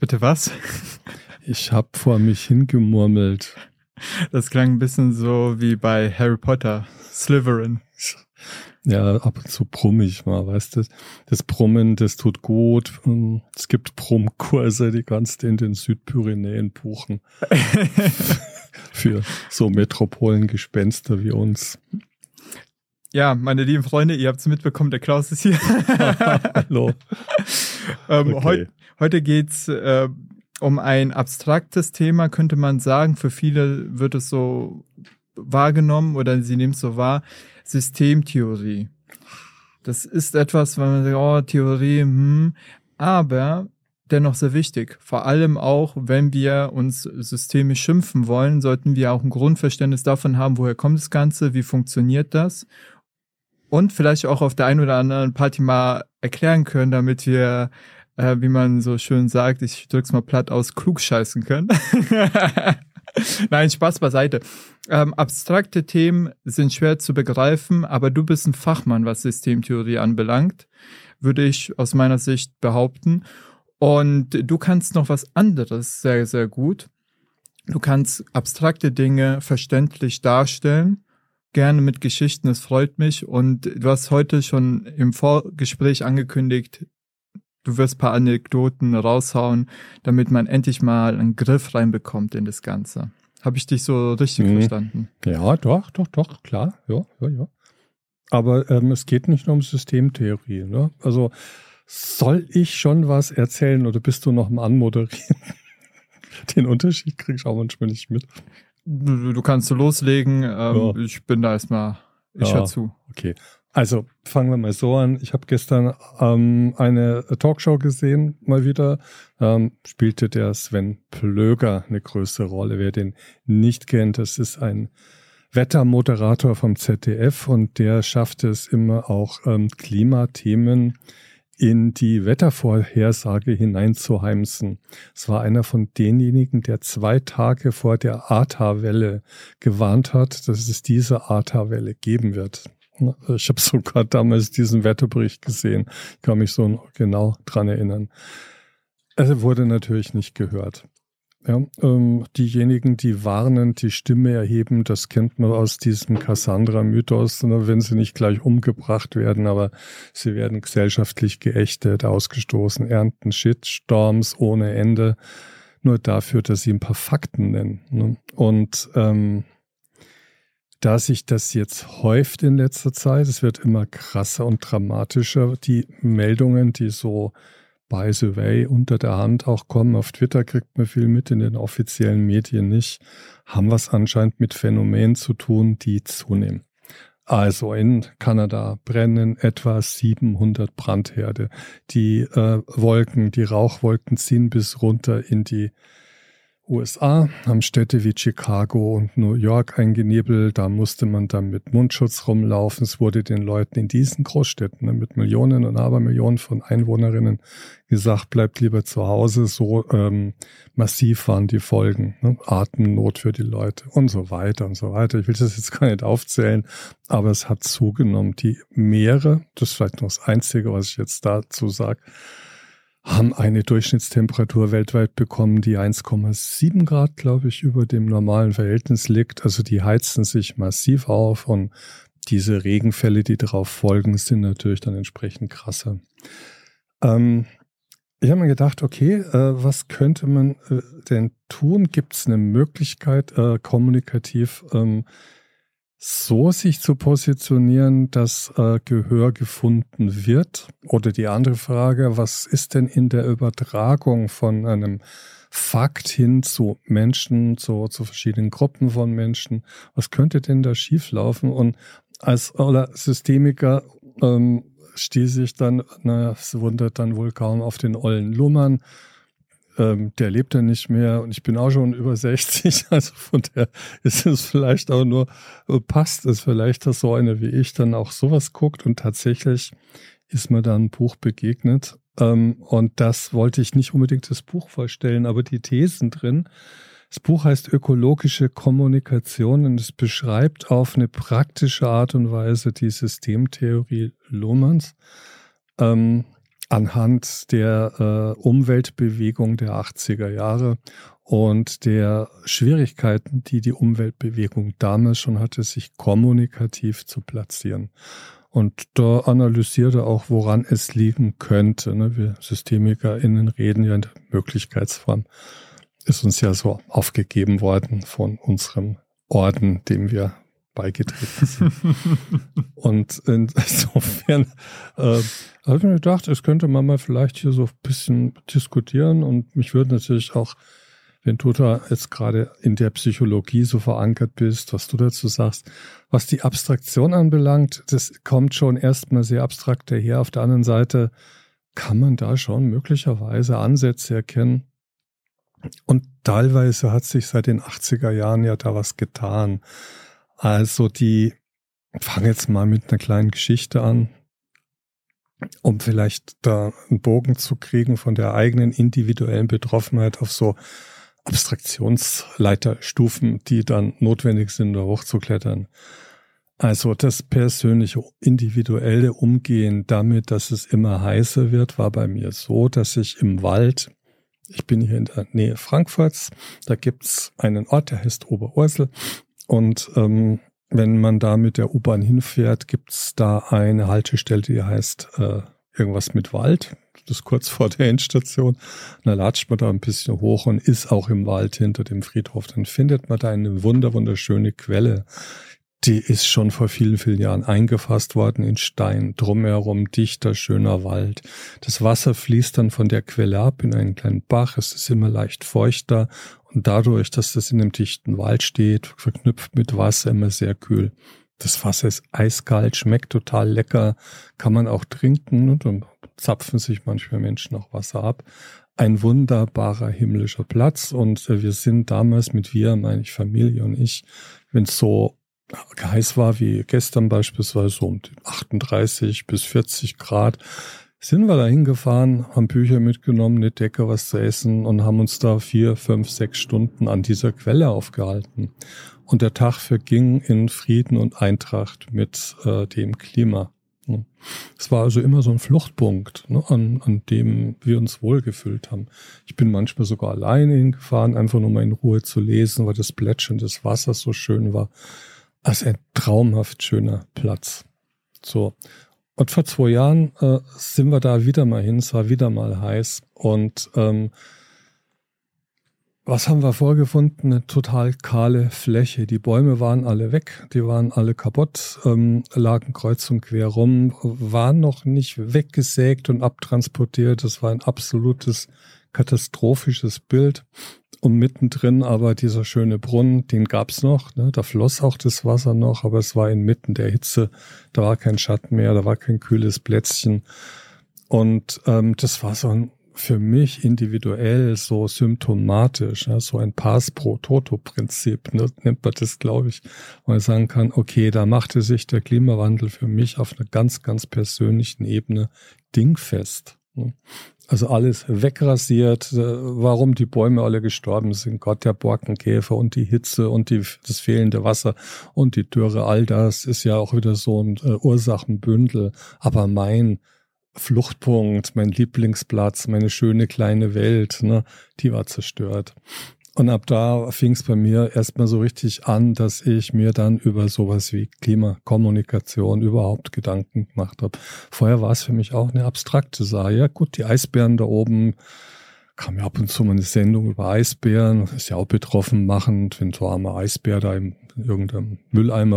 Bitte was? Ich habe vor mich hingemurmelt. Das klang ein bisschen so wie bei Harry Potter, Slytherin. Ja, ab und zu brummig mal, weißt du. Das Brummen, das tut gut. Es gibt Brummkurse, die kannst du in den Südpyrenäen buchen. Für so Metropolengespenster wie uns. Ja, meine lieben Freunde, ihr habt es mitbekommen, der Klaus ist hier. Hallo. ähm, okay. heut, heute geht's äh, um ein abstraktes Thema, könnte man sagen. Für viele wird es so wahrgenommen oder sie nehmen es so wahr. Systemtheorie. Das ist etwas, wenn man sagt, oh, Theorie, hm, aber dennoch sehr wichtig. Vor allem auch, wenn wir uns systemisch schimpfen wollen, sollten wir auch ein Grundverständnis davon haben, woher kommt das Ganze, wie funktioniert das und vielleicht auch auf der einen oder anderen Party mal erklären können, damit wir, äh, wie man so schön sagt, ich drück's mal platt aus, klug scheißen können. Nein, Spaß beiseite. Ähm, abstrakte Themen sind schwer zu begreifen, aber du bist ein Fachmann, was Systemtheorie anbelangt, würde ich aus meiner Sicht behaupten. Und du kannst noch was anderes sehr, sehr gut. Du kannst abstrakte Dinge verständlich darstellen gerne mit Geschichten, es freut mich. Und du hast heute schon im Vorgespräch angekündigt, du wirst ein paar Anekdoten raushauen, damit man endlich mal einen Griff reinbekommt in das Ganze. Habe ich dich so richtig mhm. verstanden? Ja, doch, doch, doch, klar. Ja, ja, ja. Aber ähm, es geht nicht nur um Systemtheorie. Ne? Also soll ich schon was erzählen oder bist du noch am Anmoderieren? Den Unterschied kriegst du auch manchmal nicht mit. Du, du kannst so loslegen. Ähm, ja. Ich bin da erstmal, ich ja, höre zu. Okay. Also fangen wir mal so an. Ich habe gestern ähm, eine Talkshow gesehen, mal wieder. Ähm, spielte der Sven Plöger eine größere Rolle. Wer den nicht kennt, das ist ein Wettermoderator vom ZDF und der schafft es immer auch ähm, Klimathemen in die Wettervorhersage hineinzuheimsen. Es war einer von denjenigen, der zwei Tage vor der Ata-Welle gewarnt hat, dass es diese Ata-Welle geben wird. Ich habe sogar damals diesen Wetterbericht gesehen. Ich kann mich so genau dran erinnern. Er wurde natürlich nicht gehört. Ja, ähm, diejenigen, die warnen, die Stimme erheben, das kennt man aus diesem Cassandra-Mythos, ne, wenn sie nicht gleich umgebracht werden, aber sie werden gesellschaftlich geächtet, ausgestoßen, ernten Shitstorms ohne Ende, nur dafür, dass sie ein paar Fakten nennen. Ne? Und ähm, da sich das jetzt häuft in letzter Zeit, es wird immer krasser und dramatischer, die Meldungen, die so by the way unter der Hand auch kommen. Auf Twitter kriegt man viel mit, in den offiziellen Medien nicht. Haben was anscheinend mit Phänomenen zu tun, die zunehmen. Also in Kanada brennen etwa 700 Brandherde. Die äh, Wolken, die Rauchwolken ziehen bis runter in die USA haben Städte wie Chicago und New York eingenebelt. Da musste man dann mit Mundschutz rumlaufen. Es wurde den Leuten in diesen Großstädten ne, mit Millionen und Abermillionen von Einwohnerinnen gesagt, bleibt lieber zu Hause. So ähm, massiv waren die Folgen. Ne? Atemnot für die Leute und so weiter und so weiter. Ich will das jetzt gar nicht aufzählen, aber es hat zugenommen. Die Meere, das ist vielleicht noch das Einzige, was ich jetzt dazu sage, haben eine Durchschnittstemperatur weltweit bekommen, die 1,7 Grad, glaube ich, über dem normalen Verhältnis liegt. Also die heizen sich massiv auf und diese Regenfälle, die darauf folgen, sind natürlich dann entsprechend krasser. Ähm, ich habe mir gedacht, okay, äh, was könnte man äh, denn tun? Gibt es eine Möglichkeit, äh, kommunikativ ähm, so sich zu positionieren, dass äh, Gehör gefunden wird? Oder die andere Frage, was ist denn in der Übertragung von einem Fakt hin zu Menschen, zu, zu verschiedenen Gruppen von Menschen? Was könnte denn da schieflaufen? Und als Systemiker ähm, stieß ich dann, naja, es wundert dann wohl kaum auf den ollen Lummern ähm, der lebt ja nicht mehr und ich bin auch schon über 60, also von der ist es vielleicht auch nur, passt es vielleicht, dass so eine wie ich dann auch sowas guckt und tatsächlich ist mir dann ein Buch begegnet ähm, und das wollte ich nicht unbedingt das Buch vorstellen, aber die Thesen drin. Das Buch heißt Ökologische Kommunikation und es beschreibt auf eine praktische Art und Weise die Systemtheorie Lohmanns. Ähm, anhand der äh, Umweltbewegung der 80er Jahre und der Schwierigkeiten, die die Umweltbewegung damals schon hatte, sich kommunikativ zu platzieren. Und da analysiert er auch, woran es liegen könnte. Ne? Wir SystemikerInnen reden ja in der Möglichkeitsform. Ist uns ja so aufgegeben worden von unserem Orden, dem wir beigetreten sind. und insofern äh, habe ich mir gedacht, es könnte man mal vielleicht hier so ein bisschen diskutieren und mich würde natürlich auch, wenn du da jetzt gerade in der Psychologie so verankert bist, was du dazu sagst, was die Abstraktion anbelangt, das kommt schon erstmal sehr abstrakt daher. Auf der anderen Seite kann man da schon möglicherweise Ansätze erkennen. Und teilweise hat sich seit den 80er Jahren ja da was getan. Also die, fangen jetzt mal mit einer kleinen Geschichte an, um vielleicht da einen Bogen zu kriegen von der eigenen individuellen Betroffenheit auf so Abstraktionsleiterstufen, die dann notwendig sind, da hochzuklettern. Also das persönliche, individuelle Umgehen damit, dass es immer heißer wird, war bei mir so, dass ich im Wald, ich bin hier in der Nähe Frankfurts, da gibt's einen Ort, der heißt Oberursel, und ähm, wenn man da mit der U-Bahn hinfährt, gibt's da eine Haltestelle, die heißt äh, irgendwas mit Wald. Das ist kurz vor der Endstation. Da latscht man da ein bisschen hoch und ist auch im Wald hinter dem Friedhof. Dann findet man da eine wunder wunderschöne Quelle. Die ist schon vor vielen, vielen Jahren eingefasst worden in Stein. Drumherum dichter, schöner Wald. Das Wasser fließt dann von der Quelle ab in einen kleinen Bach. Es ist immer leicht feuchter und dadurch, dass das in einem dichten Wald steht, verknüpft mit Wasser, immer sehr kühl. Das Wasser ist eiskalt, schmeckt total lecker, kann man auch trinken und dann zapfen sich manchmal Menschen auch Wasser ab. Ein wunderbarer himmlischer Platz und wir sind damals mit wir, meine ich Familie und ich, wenn so heiß war wie gestern beispielsweise um 38 bis 40 Grad, sind wir da hingefahren, haben Bücher mitgenommen, eine Decke, was zu essen und haben uns da vier, fünf, sechs Stunden an dieser Quelle aufgehalten. Und der Tag verging in Frieden und Eintracht mit äh, dem Klima. Es war also immer so ein Fluchtpunkt, ne, an, an dem wir uns wohlgefühlt haben. Ich bin manchmal sogar alleine hingefahren, einfach nur mal in Ruhe zu lesen, weil das Plätschern des Wassers so schön war. Also ein traumhaft schöner Platz. So. Und vor zwei Jahren äh, sind wir da wieder mal hin, es war wieder mal heiß. Und ähm, was haben wir vorgefunden? Eine total kahle Fläche. Die Bäume waren alle weg, die waren alle kaputt, ähm, lagen kreuz und quer rum, waren noch nicht weggesägt und abtransportiert. Das war ein absolutes katastrophisches Bild. Und mittendrin aber dieser schöne Brunnen, den gab's noch. Ne? Da floss auch das Wasser noch, aber es war inmitten der Hitze. Da war kein Schatten mehr, da war kein kühles Plätzchen. Und ähm, das war so ein, für mich individuell so symptomatisch, ne? so ein Pass pro Toto-Prinzip, ne? nennt man das, glaube ich, wo man sagen kann, okay, da machte sich der Klimawandel für mich auf einer ganz, ganz persönlichen Ebene dingfest. Ne? Also alles wegrasiert, äh, warum die Bäume alle gestorben sind, Gott der Borkenkäfer und die Hitze und die, das fehlende Wasser und die Dürre, all das ist ja auch wieder so ein äh, Ursachenbündel. Aber mein Fluchtpunkt, mein Lieblingsplatz, meine schöne kleine Welt, ne, die war zerstört. Und ab da fing es bei mir erstmal so richtig an, dass ich mir dann über sowas wie Klimakommunikation überhaupt Gedanken gemacht habe. Vorher war es für mich auch eine abstrakte Sache. Ja gut, die Eisbären da oben, kam ja ab und zu mal eine Sendung über Eisbären, ist ja auch betroffen machend, wenn so armer Eisbär da in irgendeinem Mülleimer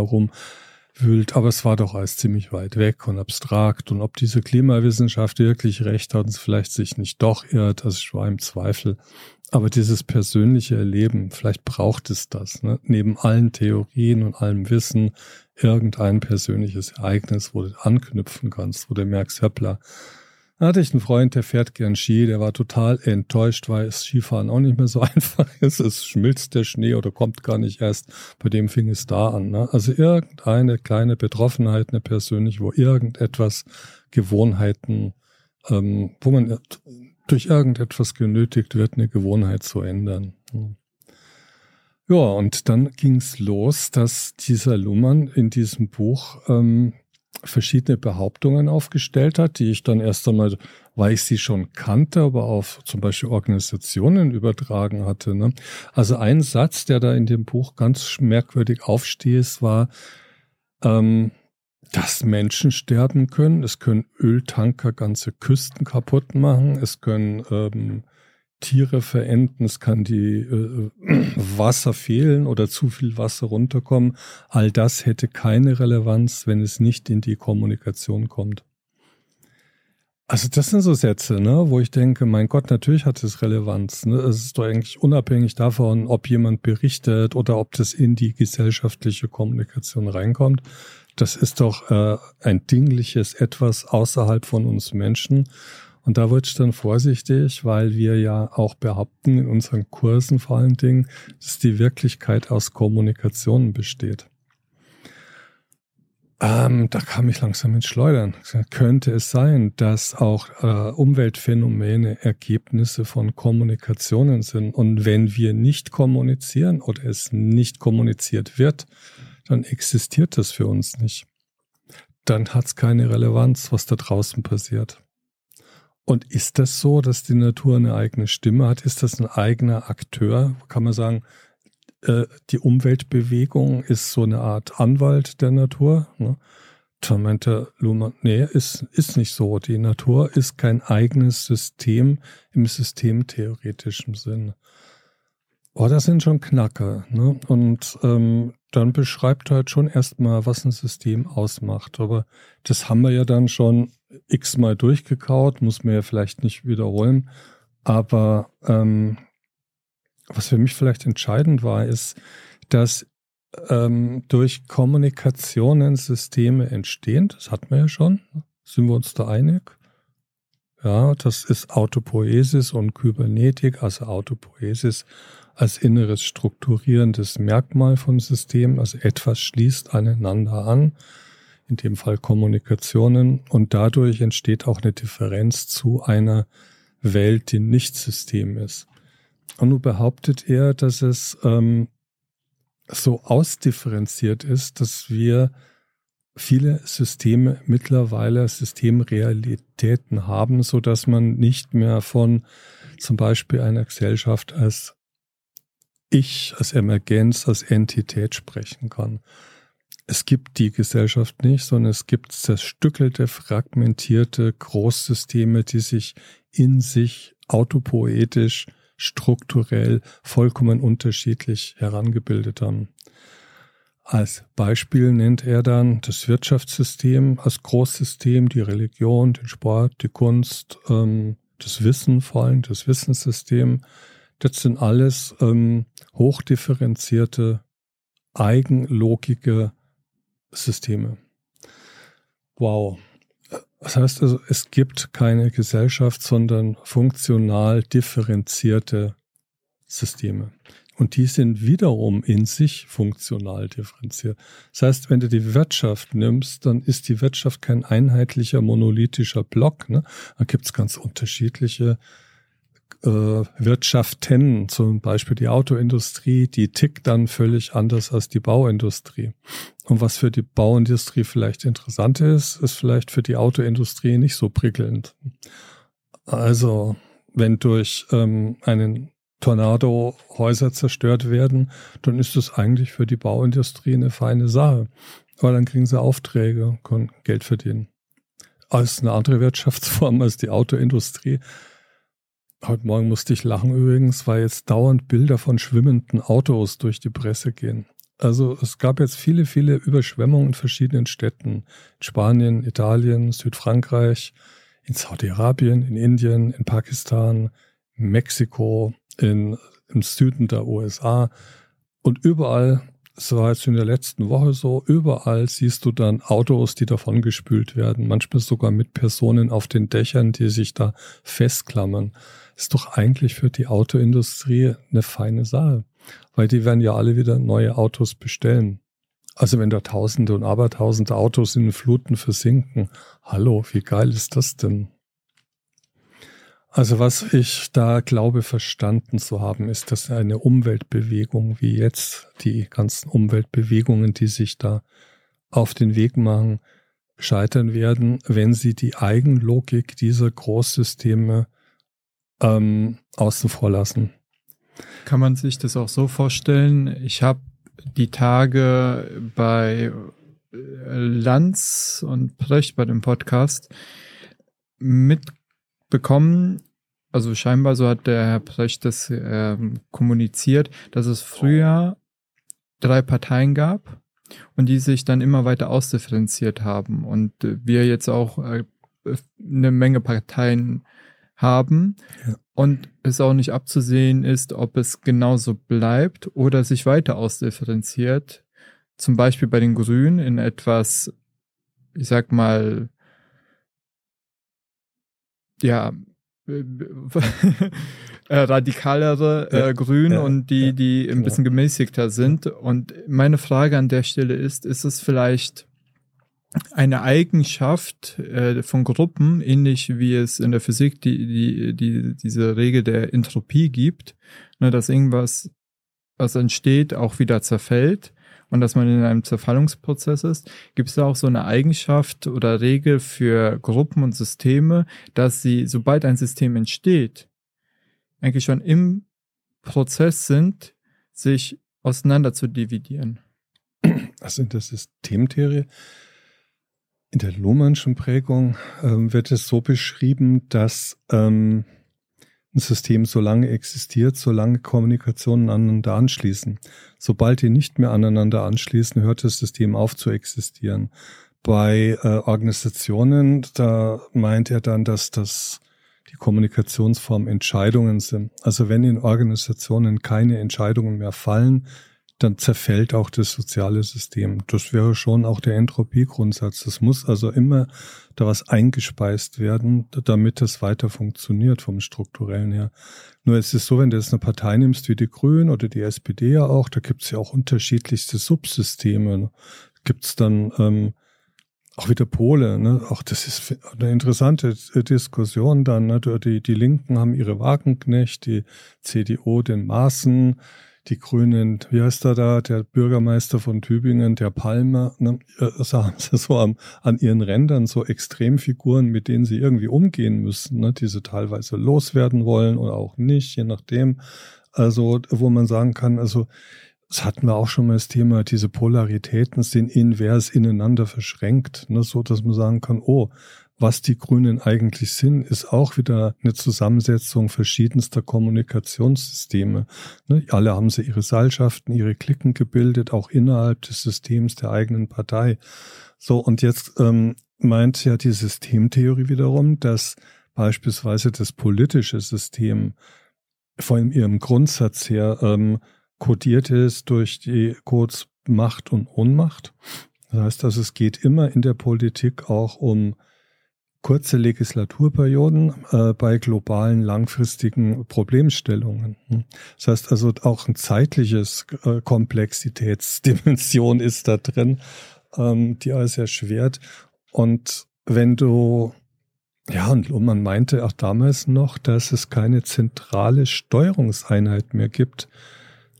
rumwühlt. Aber es war doch alles ziemlich weit weg und abstrakt. Und ob diese Klimawissenschaft wirklich recht hat und vielleicht sich nicht doch irrt, das war im Zweifel. Aber dieses persönliche Erleben, vielleicht braucht es das, ne? neben allen Theorien und allem Wissen, irgendein persönliches Ereignis, wo du anknüpfen kannst, wo du merkst, hoppla, da hatte ich einen Freund, der fährt gern Ski, der war total enttäuscht, weil das Skifahren auch nicht mehr so einfach ist. Es schmilzt der Schnee oder kommt gar nicht erst. Bei dem fing es da an. Ne? Also irgendeine kleine Betroffenheit, eine persönliche, wo irgendetwas Gewohnheiten, ähm, wo man durch irgendetwas genötigt wird, eine Gewohnheit zu ändern. Ja, und dann ging's los, dass dieser Luhmann in diesem Buch ähm, verschiedene Behauptungen aufgestellt hat, die ich dann erst einmal weil ich sie schon kannte, aber auf zum Beispiel Organisationen übertragen hatte. Ne? Also ein Satz, der da in dem Buch ganz merkwürdig aufsteht, war, ähm, dass Menschen sterben können. Es können Öltanker ganze Küsten kaputt machen. Es können ähm, Tiere verenden. Es kann die äh, Wasser fehlen oder zu viel Wasser runterkommen. All das hätte keine Relevanz, wenn es nicht in die Kommunikation kommt. Also das sind so Sätze, ne, wo ich denke, mein Gott, natürlich hat es Relevanz. Ne? Es ist doch eigentlich unabhängig davon, ob jemand berichtet oder ob das in die gesellschaftliche Kommunikation reinkommt. Das ist doch äh, ein dingliches Etwas außerhalb von uns Menschen. Und da wird es dann vorsichtig, weil wir ja auch behaupten in unseren Kursen vor allen Dingen, dass die Wirklichkeit aus Kommunikation besteht. Ähm, da kam ich langsam ins Schleudern. Könnte es sein, dass auch äh, Umweltphänomene Ergebnisse von Kommunikationen sind? Und wenn wir nicht kommunizieren oder es nicht kommuniziert wird, dann existiert das für uns nicht. Dann hat es keine Relevanz, was da draußen passiert. Und ist das so, dass die Natur eine eigene Stimme hat? Ist das ein eigener Akteur? Kann man sagen, äh, die Umweltbewegung ist so eine Art Anwalt der Natur. Ne? Da meinte Luhmann, nee, ist, ist nicht so. Die Natur ist kein eigenes System im systemtheoretischen Sinn. Oh, das sind schon Knacker. Ne? Und ähm, dann beschreibt halt schon erstmal, was ein System ausmacht. Aber das haben wir ja dann schon x-mal durchgekaut, muss man ja vielleicht nicht wiederholen. Aber ähm, was für mich vielleicht entscheidend war, ist, dass ähm, durch Kommunikationen Systeme entstehen. Das hatten wir ja schon. Sind wir uns da einig? Ja, das ist Autopoiesis und Kybernetik, also Autopoiesis als inneres strukturierendes Merkmal von Systemen, also etwas schließt aneinander an, in dem Fall Kommunikationen, und dadurch entsteht auch eine Differenz zu einer Welt, die nicht System ist. Und nun behauptet er, dass es ähm, so ausdifferenziert ist, dass wir viele Systeme mittlerweile Systemrealitäten haben, so dass man nicht mehr von zum Beispiel einer Gesellschaft als Ich, als Emergenz, als Entität sprechen kann. Es gibt die Gesellschaft nicht, sondern es gibt zerstückelte, fragmentierte Großsysteme, die sich in sich autopoetisch strukturell vollkommen unterschiedlich herangebildet haben. Als Beispiel nennt er dann das Wirtschaftssystem als Großsystem, die Religion, den Sport, die Kunst, ähm, das Wissen vor allem, das Wissenssystem. Das sind alles ähm, hochdifferenzierte, eigenlogige Systeme. Wow. Das heißt also, es gibt keine Gesellschaft, sondern funktional differenzierte Systeme. Und die sind wiederum in sich funktional differenziert. Das heißt, wenn du die Wirtschaft nimmst, dann ist die Wirtschaft kein einheitlicher monolithischer Block. Ne? Da gibt es ganz unterschiedliche äh, Wirtschaften, zum Beispiel die Autoindustrie, die tickt dann völlig anders als die Bauindustrie. Und was für die Bauindustrie vielleicht interessant ist, ist vielleicht für die Autoindustrie nicht so prickelnd. Also wenn durch ähm, einen Tornado Häuser zerstört werden, dann ist das eigentlich für die Bauindustrie eine feine Sache. Weil dann kriegen sie Aufträge, können Geld verdienen. Als eine andere Wirtschaftsform als die Autoindustrie Heute Morgen musste ich lachen übrigens, weil jetzt dauernd Bilder von schwimmenden Autos durch die Presse gehen. Also es gab jetzt viele, viele Überschwemmungen in verschiedenen Städten. In Spanien, Italien, Südfrankreich, in Saudi-Arabien, in Indien, in Pakistan, Mexiko, in, im Süden der USA. Und überall, es war jetzt in der letzten Woche so, überall siehst du dann Autos, die davongespült werden. Manchmal sogar mit Personen auf den Dächern, die sich da festklammern ist doch eigentlich für die Autoindustrie eine feine Sache, weil die werden ja alle wieder neue Autos bestellen. Also wenn da Tausende und Abertausende Autos in den Fluten versinken, hallo, wie geil ist das denn? Also was ich da glaube verstanden zu haben, ist, dass eine Umweltbewegung wie jetzt, die ganzen Umweltbewegungen, die sich da auf den Weg machen, scheitern werden, wenn sie die Eigenlogik dieser Großsysteme ähm, außen vor lassen. Kann man sich das auch so vorstellen? Ich habe die Tage bei äh, Lanz und Precht bei dem Podcast mitbekommen, also scheinbar so hat der Herr Precht das äh, kommuniziert, dass es früher drei Parteien gab und die sich dann immer weiter ausdifferenziert haben und äh, wir jetzt auch äh, eine Menge Parteien haben ja. und es auch nicht abzusehen ist, ob es genauso bleibt oder sich weiter ausdifferenziert. Zum Beispiel bei den Grünen in etwas, ich sag mal, ja, äh, radikalere äh, ja, Grün ja, und die, die ein genau. bisschen gemäßigter sind. Und meine Frage an der Stelle ist, ist es vielleicht eine Eigenschaft äh, von Gruppen, ähnlich wie es in der Physik die, die, die, diese Regel der Entropie gibt, ne, dass irgendwas, was entsteht, auch wieder zerfällt und dass man in einem Zerfallungsprozess ist, gibt es da auch so eine Eigenschaft oder Regel für Gruppen und Systeme, dass sie, sobald ein System entsteht, eigentlich schon im Prozess sind, sich auseinander zu dividieren. Also in der Systemtheorie, in der Lohmannschen Prägung ähm, wird es so beschrieben, dass ähm, ein System so lange existiert, solange Kommunikationen aneinander anschließen. Sobald die nicht mehr aneinander anschließen, hört das System auf zu existieren. Bei äh, Organisationen, da meint er dann, dass das die Kommunikationsform Entscheidungen sind. Also wenn in Organisationen keine Entscheidungen mehr fallen, dann zerfällt auch das soziale System. Das wäre schon auch der Entropiegrundsatz. Es muss also immer da was eingespeist werden, damit das weiter funktioniert vom strukturellen her. Nur es ist so, wenn du jetzt eine Partei nimmst wie die Grünen oder die SPD ja auch, da gibt es ja auch unterschiedlichste Subsysteme. Gibt es dann ähm, auch wieder Pole, ne? Auch das ist eine interessante Diskussion dann. Ne? Die, die Linken haben ihre Wagenknecht, die CDU den Maßen, die Grünen, wie heißt er da, der Bürgermeister von Tübingen, der Palmer, ne, sagen sie so an, an ihren Rändern so Extremfiguren, mit denen sie irgendwie umgehen müssen, ne, die sie teilweise loswerden wollen oder auch nicht, je nachdem. Also, wo man sagen kann, also, das hatten wir auch schon mal das Thema, diese Polaritäten sind invers ineinander verschränkt, ne, so dass man sagen kann, oh, was die Grünen eigentlich sind, ist auch wieder eine Zusammensetzung verschiedenster Kommunikationssysteme. Ne? Alle haben sie ihre Seilschaften, ihre Klicken gebildet, auch innerhalb des Systems der eigenen Partei. So, und jetzt ähm, meint ja die Systemtheorie wiederum, dass beispielsweise das politische System von ihrem Grundsatz her ähm, kodiert ist durch die Codes Macht und Ohnmacht. Das heißt also, es geht immer in der Politik auch um kurze Legislaturperioden äh, bei globalen langfristigen Problemstellungen. Das heißt also auch ein zeitliches äh, Komplexitätsdimension ist da drin, ähm, die alles erschwert. Und wenn du ja, und man meinte auch damals noch, dass es keine zentrale Steuerungseinheit mehr gibt.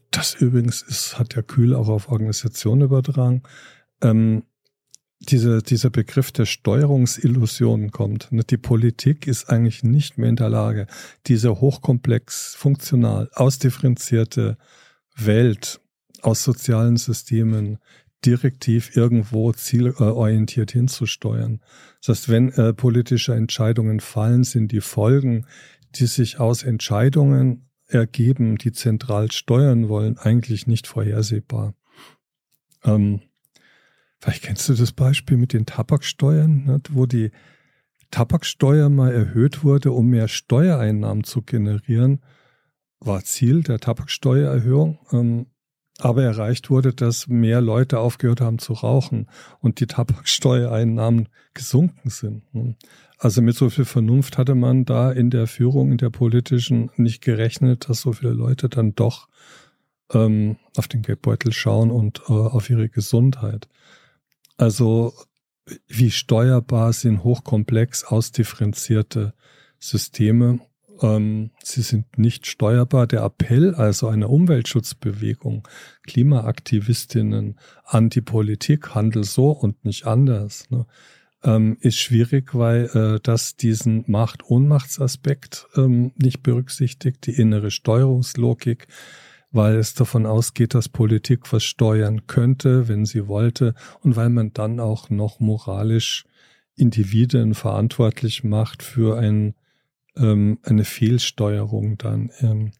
Das übrigens ist, hat der Kühl auch auf Organisationen übertragen. Ähm, dieser, dieser Begriff der Steuerungsillusion kommt. Die Politik ist eigentlich nicht mehr in der Lage, diese hochkomplex, funktional, ausdifferenzierte Welt aus sozialen Systemen direktiv irgendwo zielorientiert hinzusteuern. Das heißt, wenn äh, politische Entscheidungen fallen, sind die Folgen, die sich aus Entscheidungen ergeben, die zentral steuern wollen, eigentlich nicht vorhersehbar. Ähm, Vielleicht kennst du das Beispiel mit den Tabaksteuern, ne, wo die Tabaksteuer mal erhöht wurde, um mehr Steuereinnahmen zu generieren, war Ziel der Tabaksteuererhöhung. Ähm, aber erreicht wurde, dass mehr Leute aufgehört haben zu rauchen und die Tabaksteuereinnahmen gesunken sind. Ne. Also mit so viel Vernunft hatte man da in der Führung, in der politischen nicht gerechnet, dass so viele Leute dann doch ähm, auf den Geldbeutel schauen und äh, auf ihre Gesundheit. Also wie steuerbar sind hochkomplex ausdifferenzierte Systeme. Ähm, sie sind nicht steuerbar. Der Appell also einer Umweltschutzbewegung, Klimaaktivistinnen an die Politik, handel so und nicht anders. Ne? ähm, ist schwierig, weil äh, das diesen Macht-Ohnmachtsaspekt ähm, nicht berücksichtigt, die innere Steuerungslogik, weil es davon ausgeht, dass Politik was steuern könnte, wenn sie wollte, und weil man dann auch noch moralisch Individuen verantwortlich macht für ein ähm, eine Fehlsteuerung dann. Ähm,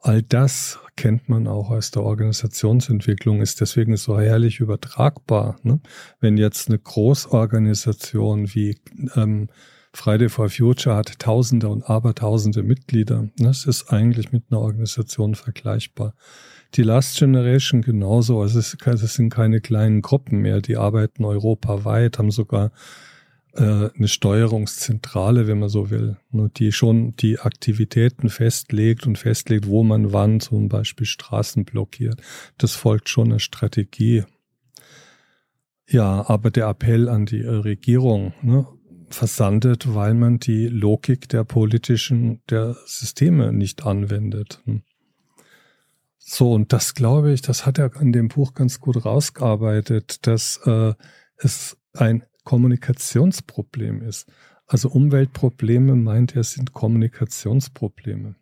all das kennt man auch aus der Organisationsentwicklung, ist deswegen so herrlich übertragbar. Ne? Wenn jetzt eine Großorganisation wie ähm, Friday for Future hat Tausende und Abertausende Mitglieder, das ist eigentlich mit einer Organisation vergleichbar. Die Last Generation genauso, also es, es sind keine kleinen Gruppen mehr, die arbeiten europaweit, haben sogar äh, eine Steuerungszentrale, wenn man so will, die schon die Aktivitäten festlegt und festlegt, wo man wann zum Beispiel Straßen blockiert. Das folgt schon einer Strategie. Ja, aber der Appell an die Regierung ne, versandet, weil man die Logik der politischen, der Systeme nicht anwendet. Hm. So, und das glaube ich, das hat er in dem Buch ganz gut rausgearbeitet, dass äh, es ein Kommunikationsproblem ist. Also Umweltprobleme meint er sind Kommunikationsprobleme.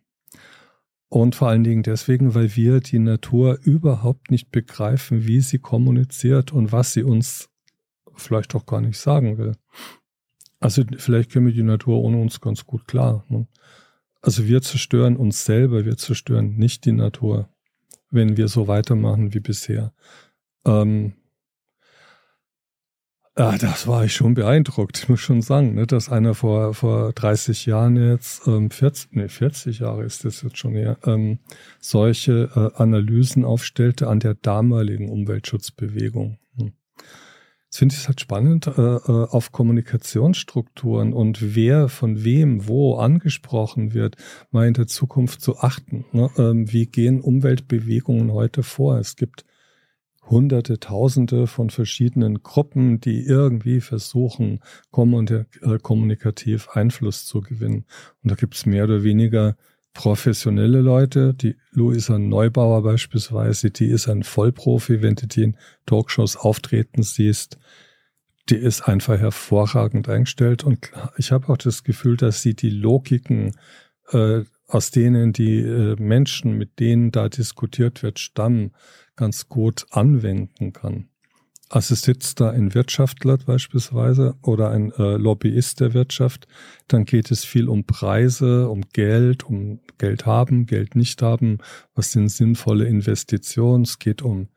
Und vor allen Dingen deswegen, weil wir die Natur überhaupt nicht begreifen, wie sie kommuniziert und was sie uns vielleicht auch gar nicht sagen will. Also vielleicht können wir die Natur ohne uns ganz gut klar. Ne? Also wir zerstören uns selber, wir zerstören nicht die Natur, wenn wir so weitermachen wie bisher. Ähm, ja, das war ich schon beeindruckt. Ich muss schon sagen, ne, dass einer vor, vor 30 Jahren jetzt, ähm, 40, nee, 40 Jahre ist das jetzt schon eher, ähm, solche äh, Analysen aufstellte an der damaligen Umweltschutzbewegung. Jetzt finde ich es halt spannend, äh, äh, auf Kommunikationsstrukturen und wer von wem wo angesprochen wird, mal in der Zukunft zu achten. Ne? Ähm, wie gehen Umweltbewegungen heute vor? Es gibt Hunderte, Tausende von verschiedenen Gruppen, die irgendwie versuchen, äh, kommunikativ Einfluss zu gewinnen. Und da gibt es mehr oder weniger professionelle Leute. Die Luisa Neubauer beispielsweise, die ist ein Vollprofi, wenn du die in Talkshows auftreten siehst. Die ist einfach hervorragend eingestellt. Und ich habe auch das Gefühl, dass sie die Logiken äh, aus denen die äh, Menschen, mit denen da diskutiert wird, stammen, ganz gut anwenden kann. Sitzt da ein Wirtschaftler beispielsweise oder ein äh, Lobbyist der Wirtschaft, dann geht es viel um Preise, um Geld, um Geld haben, Geld nicht haben, was sind sinnvolle Investitionen, es geht um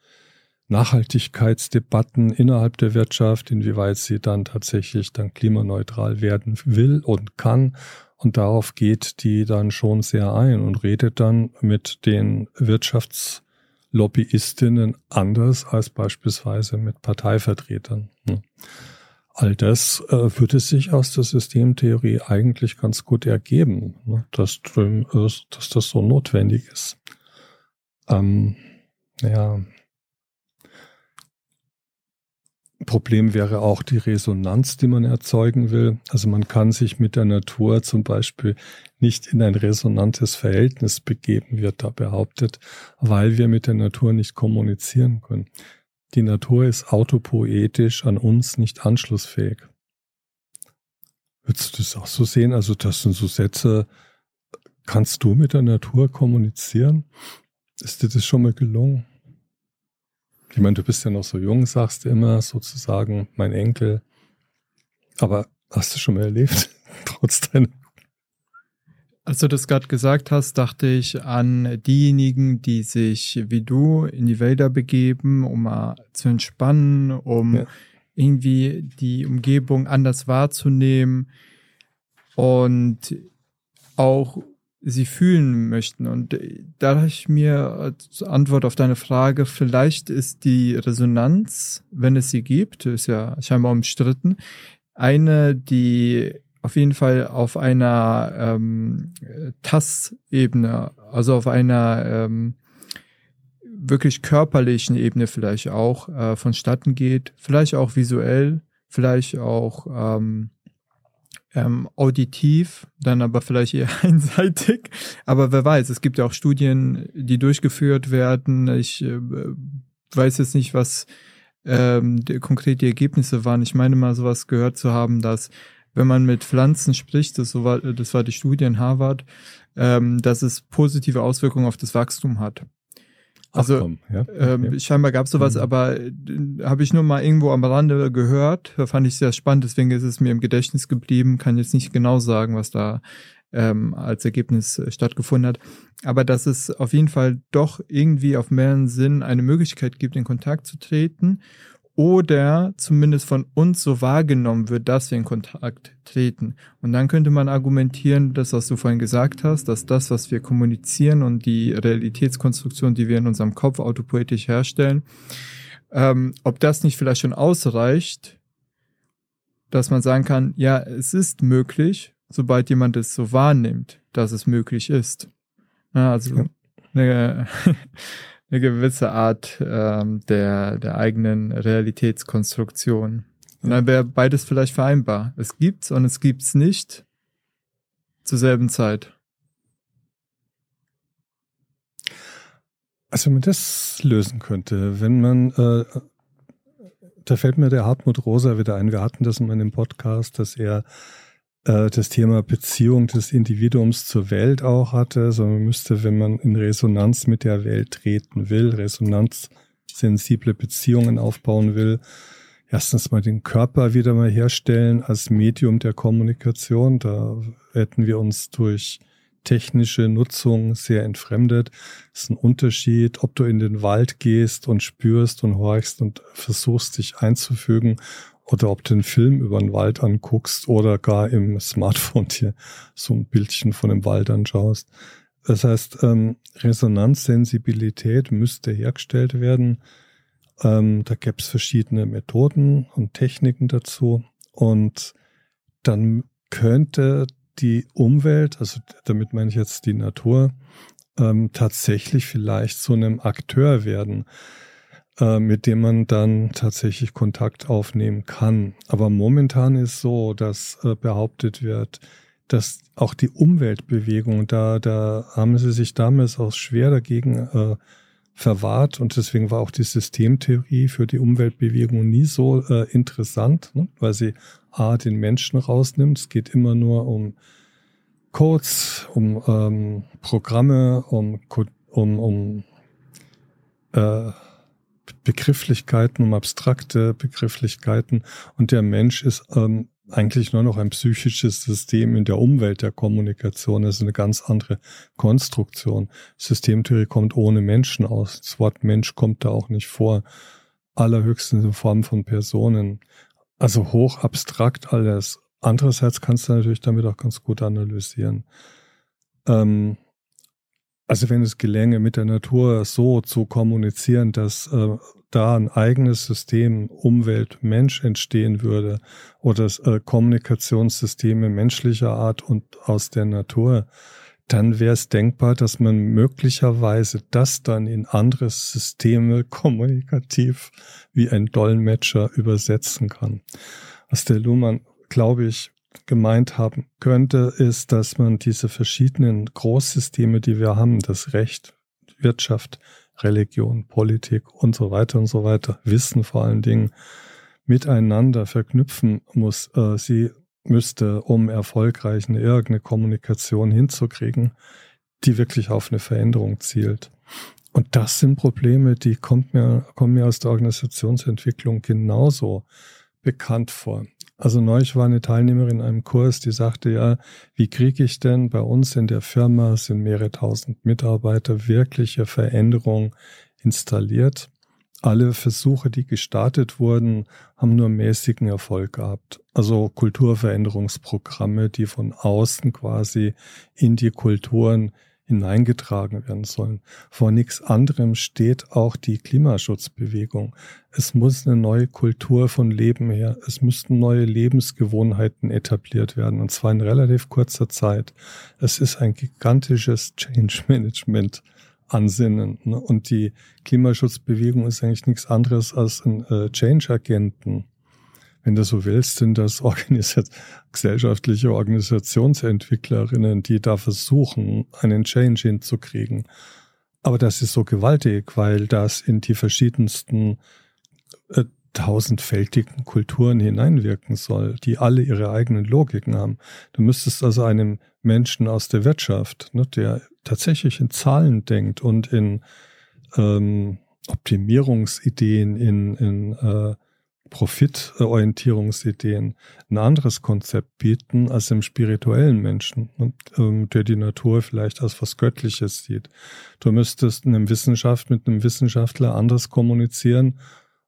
Nachhaltigkeitsdebatten innerhalb der Wirtschaft, inwieweit sie dann tatsächlich dann klimaneutral werden will und kann. Und darauf geht die dann schon sehr ein und redet dann mit den Wirtschafts Lobbyistinnen anders als beispielsweise mit Parteivertretern. Ne? All das äh, würde sich aus der Systemtheorie eigentlich ganz gut ergeben, ne? dass, äh, dass das so notwendig ist. Ähm, ja, Problem wäre auch die Resonanz, die man erzeugen will. Also man kann sich mit der Natur zum Beispiel nicht in ein resonantes Verhältnis begeben, wird da behauptet, weil wir mit der Natur nicht kommunizieren können. Die Natur ist autopoetisch an uns nicht anschlussfähig. Würdest du das auch so sehen? Also das sind so Sätze, kannst du mit der Natur kommunizieren? Ist dir das schon mal gelungen? Ich meine, du bist ja noch so jung, sagst du immer sozusagen, mein Enkel. Aber hast du schon mal erlebt, trotz deiner als du das gerade gesagt hast, dachte ich an diejenigen, die sich wie du in die Wälder begeben, um mal zu entspannen, um ja. irgendwie die Umgebung anders wahrzunehmen und auch sie fühlen möchten. Und da habe ich mir als Antwort auf deine Frage, vielleicht ist die Resonanz, wenn es sie gibt, ist ja scheinbar umstritten, eine, die auf jeden Fall auf einer ähm, Tastebene, also auf einer ähm, wirklich körperlichen Ebene vielleicht auch äh, vonstatten geht, vielleicht auch visuell, vielleicht auch ähm, ähm, auditiv, dann aber vielleicht eher einseitig. Aber wer weiß, es gibt ja auch Studien, die durchgeführt werden. Ich äh, weiß jetzt nicht, was ähm, die, konkret die Ergebnisse waren. Ich meine mal sowas gehört zu haben, dass wenn man mit Pflanzen spricht, das, war, das war die Studie in Harvard, ähm, dass es positive Auswirkungen auf das Wachstum hat. Also komm, ja. ähm, scheinbar gab es sowas, mhm. aber äh, habe ich nur mal irgendwo am Rande gehört. Da fand ich sehr spannend, deswegen ist es mir im Gedächtnis geblieben. Kann jetzt nicht genau sagen, was da ähm, als Ergebnis äh, stattgefunden hat. Aber dass es auf jeden Fall doch irgendwie auf mehreren Sinnen eine Möglichkeit gibt, in Kontakt zu treten oder zumindest von uns so wahrgenommen wird, dass wir in Kontakt treten. Und dann könnte man argumentieren, das, was du vorhin gesagt hast, dass das, was wir kommunizieren und die Realitätskonstruktion, die wir in unserem Kopf autopoetisch herstellen, ähm, ob das nicht vielleicht schon ausreicht, dass man sagen kann, ja, es ist möglich, sobald jemand es so wahrnimmt, dass es möglich ist. Ja, also ja. eine, eine gewisse Art ähm, der, der eigenen Realitätskonstruktion. Und dann wäre beides vielleicht vereinbar. Es gibt's und es gibt's nicht zur selben Zeit. Also wenn man das lösen könnte, wenn man, äh, da fällt mir der Hartmut Rosa wieder ein, wir hatten das in meinem Podcast, dass er äh, das Thema Beziehung des Individuums zur Welt auch hatte, sondern man müsste, wenn man in Resonanz mit der Welt treten will, resonanzsensible Beziehungen aufbauen will, erstens mal den Körper wieder mal herstellen als Medium der Kommunikation. Da hätten wir uns durch technische Nutzung sehr entfremdet. Es ist ein Unterschied, ob du in den Wald gehst und spürst und horchst und versuchst dich einzufügen oder ob du einen Film über den Wald anguckst oder gar im Smartphone dir so ein Bildchen von dem Wald anschaust. Das heißt, ähm, Resonanzsensibilität müsste hergestellt werden. Ähm, da gäbe es verschiedene Methoden und Techniken dazu. Und dann könnte die Umwelt, also damit meine ich jetzt die Natur, ähm, tatsächlich vielleicht zu einem Akteur werden. Äh, mit dem man dann tatsächlich Kontakt aufnehmen kann. Aber momentan ist so, dass äh, behauptet wird, dass auch die Umweltbewegung, da, da haben sie sich damals auch schwer dagegen äh, verwahrt und deswegen war auch die Systemtheorie für die Umweltbewegung nie so äh, interessant, ne? weil sie A, den Menschen rausnimmt. Es geht immer nur um Codes, um ähm, Programme, um, um, um äh, Begrifflichkeiten, um abstrakte Begrifflichkeiten. Und der Mensch ist ähm, eigentlich nur noch ein psychisches System in der Umwelt der Kommunikation. Das ist eine ganz andere Konstruktion. Systemtheorie kommt ohne Menschen aus. Das Wort Mensch kommt da auch nicht vor. Allerhöchstens in Form von Personen. Also hoch abstrakt alles. Andererseits kannst du natürlich damit auch ganz gut analysieren. Ähm, also wenn es gelänge, mit der Natur so zu kommunizieren, dass äh, da ein eigenes System Umwelt Mensch entstehen würde oder äh, Kommunikationssysteme menschlicher Art und aus der Natur, dann wäre es denkbar, dass man möglicherweise das dann in andere Systeme kommunikativ wie ein Dolmetscher übersetzen kann. Was der Luhmann, glaube ich, gemeint haben könnte, ist, dass man diese verschiedenen Großsysteme, die wir haben, das Recht, Wirtschaft, Religion, Politik und so weiter und so weiter, Wissen vor allen Dingen, miteinander verknüpfen muss. Äh, sie müsste, um erfolgreich eine irgendeine Kommunikation hinzukriegen, die wirklich auf eine Veränderung zielt. Und das sind Probleme, die kommt mir, kommen mir aus der Organisationsentwicklung genauso bekannt vor. Also neulich war eine Teilnehmerin in einem Kurs, die sagte ja, wie kriege ich denn bei uns in der Firma sind mehrere tausend Mitarbeiter wirkliche Veränderungen installiert? Alle Versuche, die gestartet wurden, haben nur mäßigen Erfolg gehabt. Also Kulturveränderungsprogramme, die von außen quasi in die Kulturen hineingetragen werden sollen. Vor nichts anderem steht auch die Klimaschutzbewegung. Es muss eine neue Kultur von Leben her. Es müssten neue Lebensgewohnheiten etabliert werden, und zwar in relativ kurzer Zeit. Es ist ein gigantisches Change Management. Ansinnen. Ne? Und die Klimaschutzbewegung ist eigentlich nichts anderes als ein äh, Change-Agenten wenn du so willst, sind das Organisat gesellschaftliche Organisationsentwicklerinnen, die da versuchen, einen Change hinzukriegen. Aber das ist so gewaltig, weil das in die verschiedensten äh, tausendfältigen Kulturen hineinwirken soll, die alle ihre eigenen Logiken haben. Du müsstest also einem Menschen aus der Wirtschaft, ne, der tatsächlich in Zahlen denkt und in ähm, Optimierungsideen, in, in äh, Profitorientierungsideen ein anderes Konzept bieten als im spirituellen Menschen, ähm, der die Natur vielleicht als was Göttliches sieht. Du müsstest in einem Wissenschaft mit einem Wissenschaftler anders kommunizieren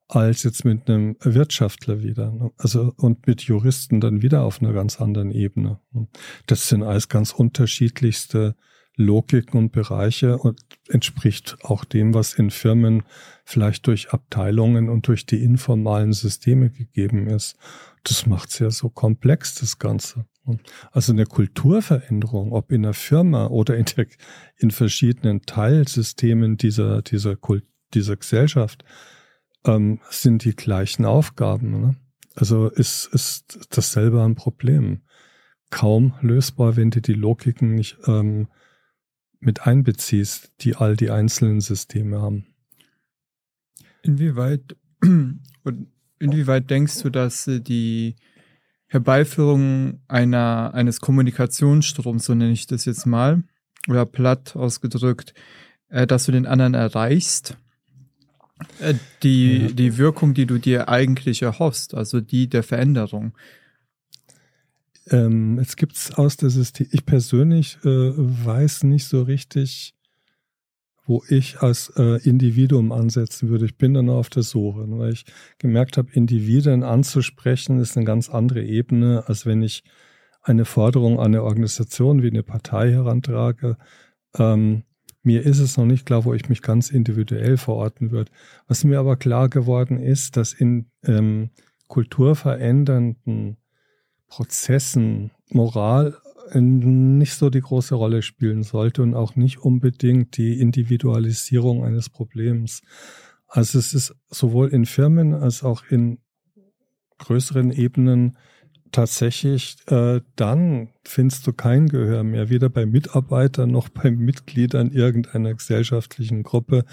als jetzt mit einem Wirtschaftler wieder. Ne? Also und mit Juristen dann wieder auf einer ganz anderen Ebene. Ne? Das sind alles ganz unterschiedlichste Logiken und Bereiche und entspricht auch dem, was in Firmen vielleicht durch Abteilungen und durch die informalen Systeme gegeben ist. Das macht es ja so komplex, das Ganze. Also eine Kulturveränderung, ob in der Firma oder in, der, in verschiedenen Teilsystemen dieser, dieser, Kult, dieser Gesellschaft, ähm, sind die gleichen Aufgaben. Ne? Also ist, ist dasselbe ein Problem. Kaum lösbar, wenn du die Logiken nicht ähm, mit einbeziehst, die all die einzelnen Systeme haben. Inwieweit, inwieweit denkst du, dass äh, die Herbeiführung einer, eines Kommunikationsstroms, so nenne ich das jetzt mal, oder platt ausgedrückt, äh, dass du den anderen erreichst, äh, die, die Wirkung, die du dir eigentlich erhoffst, also die der Veränderung, ähm, jetzt gibt es aus der System, ich persönlich äh, weiß nicht so richtig, wo ich als äh, Individuum ansetzen würde. Ich bin dann auf der Suche, weil ich gemerkt habe, Individuen anzusprechen ist eine ganz andere Ebene, als wenn ich eine Forderung an eine Organisation wie eine Partei herantrage. Ähm, mir ist es noch nicht klar, wo ich mich ganz individuell verorten würde. Was mir aber klar geworden ist, dass in ähm, kulturverändernden Prozessen Moral nicht so die große Rolle spielen sollte und auch nicht unbedingt die Individualisierung eines Problems. Also es ist sowohl in Firmen als auch in größeren Ebenen tatsächlich, äh, dann findest du kein Gehör mehr, weder bei Mitarbeitern noch bei Mitgliedern irgendeiner gesellschaftlichen Gruppe,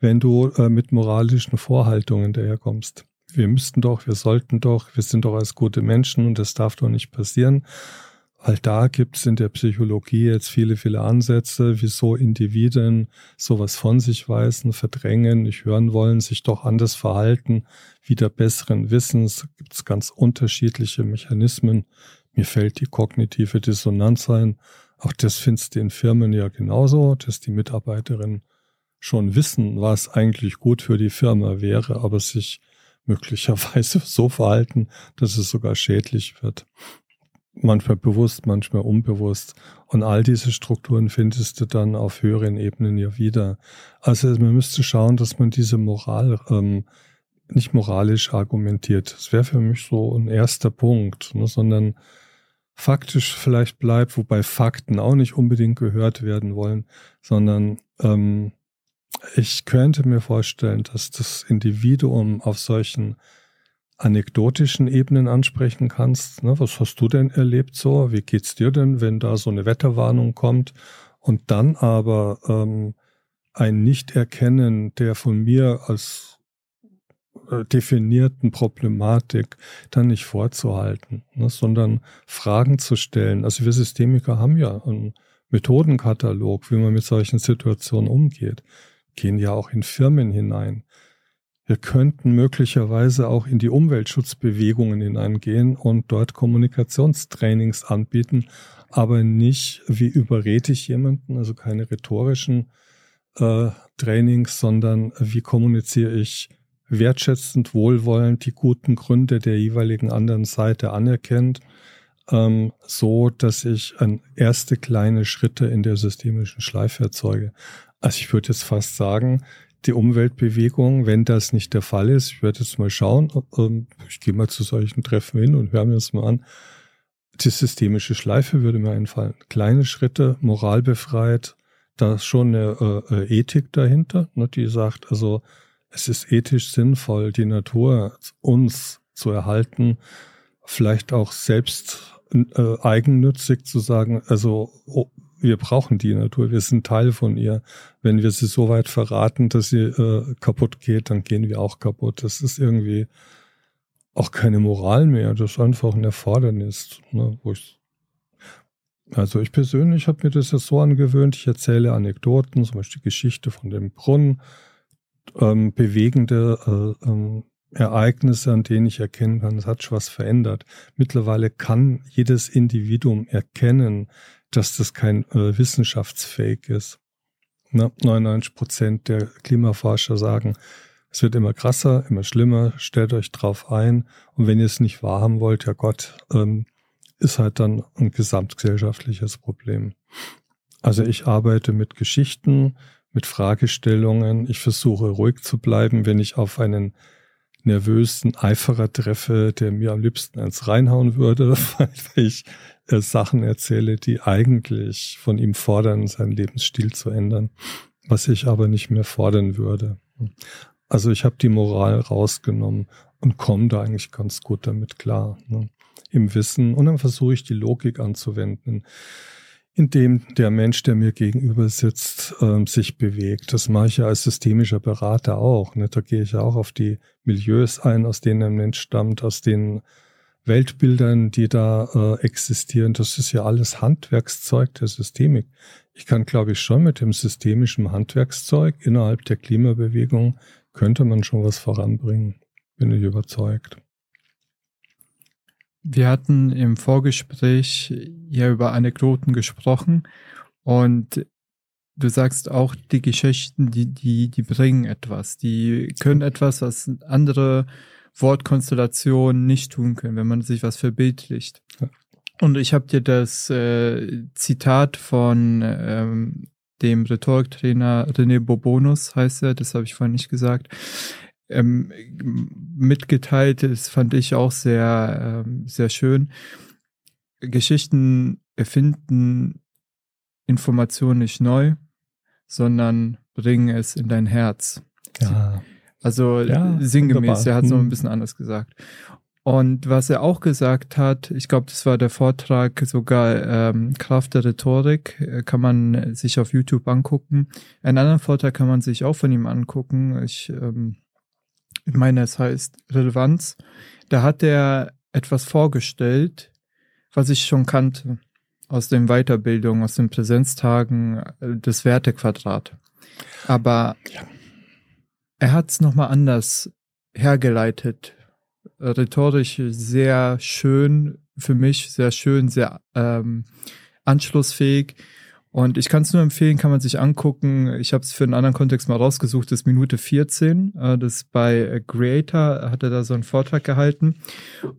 wenn du äh, mit moralischen Vorhaltungen daherkommst wir müssten doch, wir sollten doch, wir sind doch als gute Menschen und das darf doch nicht passieren. Weil da gibt es in der Psychologie jetzt viele, viele Ansätze, wieso Individuen sowas von sich weisen, verdrängen, nicht hören wollen, sich doch anders verhalten, wieder besseren Wissens. Gibt es ganz unterschiedliche Mechanismen. Mir fällt die kognitive Dissonanz ein. Auch das findest du in Firmen ja genauso, dass die Mitarbeiterinnen schon wissen, was eigentlich gut für die Firma wäre, aber sich möglicherweise so verhalten, dass es sogar schädlich wird. Manchmal bewusst, manchmal unbewusst. Und all diese Strukturen findest du dann auf höheren Ebenen ja wieder. Also man müsste schauen, dass man diese Moral ähm, nicht moralisch argumentiert. Das wäre für mich so ein erster Punkt, ne, sondern faktisch vielleicht bleibt, wobei Fakten auch nicht unbedingt gehört werden wollen, sondern ähm, ich könnte mir vorstellen, dass das Individuum auf solchen anekdotischen Ebenen ansprechen kannst. Ne, was hast du denn erlebt so? Wie geht's dir denn, wenn da so eine Wetterwarnung kommt? Und dann aber ähm, ein Nicht-Erkennen der von mir als äh, definierten Problematik dann nicht vorzuhalten, ne, sondern Fragen zu stellen. Also wir Systemiker haben ja einen Methodenkatalog, wie man mit solchen Situationen umgeht gehen ja auch in Firmen hinein. Wir könnten möglicherweise auch in die Umweltschutzbewegungen hineingehen und dort Kommunikationstrainings anbieten, aber nicht, wie überrede ich jemanden, also keine rhetorischen äh, Trainings, sondern wie kommuniziere ich wertschätzend, wohlwollend die guten Gründe der jeweiligen anderen Seite anerkennt, ähm, so dass ich an erste kleine Schritte in der systemischen Schleife erzeuge. Also ich würde jetzt fast sagen, die Umweltbewegung, wenn das nicht der Fall ist, ich werde jetzt mal schauen, ähm, ich gehe mal zu solchen Treffen hin und höre mir das mal an. Die systemische Schleife würde mir einfallen. Kleine Schritte, moralbefreit, da ist schon eine äh, äh, Ethik dahinter, ne, die sagt, also es ist ethisch sinnvoll, die Natur uns zu erhalten, vielleicht auch selbst äh, eigennützig zu sagen, also wir brauchen die Natur, wir sind Teil von ihr. Wenn wir sie so weit verraten, dass sie äh, kaputt geht, dann gehen wir auch kaputt. Das ist irgendwie auch keine Moral mehr, das ist einfach ein Erfordernis, ne, also ich persönlich habe mir das ja so angewöhnt, ich erzähle Anekdoten, zum Beispiel die Geschichte von dem Brunnen, ähm, bewegende äh, ähm, Ereignisse, an denen ich erkennen kann, es hat schon was verändert. Mittlerweile kann jedes Individuum erkennen, dass das kein äh, wissenschaftsfähig ist. Na, 99 Prozent der Klimaforscher sagen, es wird immer krasser, immer schlimmer, stellt euch drauf ein. Und wenn ihr es nicht wahrhaben wollt, ja Gott, ähm, ist halt dann ein gesamtgesellschaftliches Problem. Also ich arbeite mit Geschichten, mit Fragestellungen. Ich versuche ruhig zu bleiben, wenn ich auf einen nervösen Eiferer treffe, der mir am liebsten eins reinhauen würde, weil ich äh, Sachen erzähle, die eigentlich von ihm fordern, seinen Lebensstil zu ändern, was ich aber nicht mehr fordern würde. Also ich habe die Moral rausgenommen und komme da eigentlich ganz gut damit klar. Ne? Im Wissen. Und dann versuche ich die Logik anzuwenden indem der Mensch, der mir gegenüber sitzt, ähm, sich bewegt. Das mache ich ja als systemischer Berater auch. Ne? Da gehe ich ja auch auf die Milieus ein, aus denen ein Mensch stammt, aus den Weltbildern, die da äh, existieren. Das ist ja alles Handwerkszeug der Systemik. Ich kann, glaube ich, schon mit dem systemischen Handwerkszeug innerhalb der Klimabewegung könnte man schon was voranbringen. Bin ich überzeugt. Wir hatten im Vorgespräch ja über Anekdoten gesprochen und du sagst auch, die Geschichten, die, die, die bringen etwas. Die können etwas, was andere Wortkonstellationen nicht tun können, wenn man sich was verbildlicht. Und ich habe dir das äh, Zitat von ähm, dem Rhetoriktrainer René Bobonus, heißt er, das habe ich vorhin nicht gesagt, ähm, mitgeteilt. Das fand ich auch sehr, ähm, sehr schön. Geschichten erfinden Informationen nicht neu, sondern bringen es in dein Herz. Ja. Also ja, sinngemäß, er hat es noch ein mhm. bisschen anders gesagt. Und was er auch gesagt hat, ich glaube, das war der Vortrag sogar ähm, Kraft der Rhetorik, äh, kann man sich auf YouTube angucken. Einen anderen Vortrag kann man sich auch von ihm angucken. Ich ähm, meine, es heißt Relevanz, da hat er etwas vorgestellt, was ich schon kannte aus den Weiterbildungen, aus den Präsenztagen, äh, das Wertequadrat. Aber ja. Er hat es nochmal anders hergeleitet. Rhetorisch sehr schön, für mich sehr schön, sehr ähm, anschlussfähig. Und ich kann es nur empfehlen, kann man sich angucken. Ich habe es für einen anderen Kontext mal rausgesucht, das ist Minute 14. Äh, das bei Creator hat er da so einen Vortrag gehalten.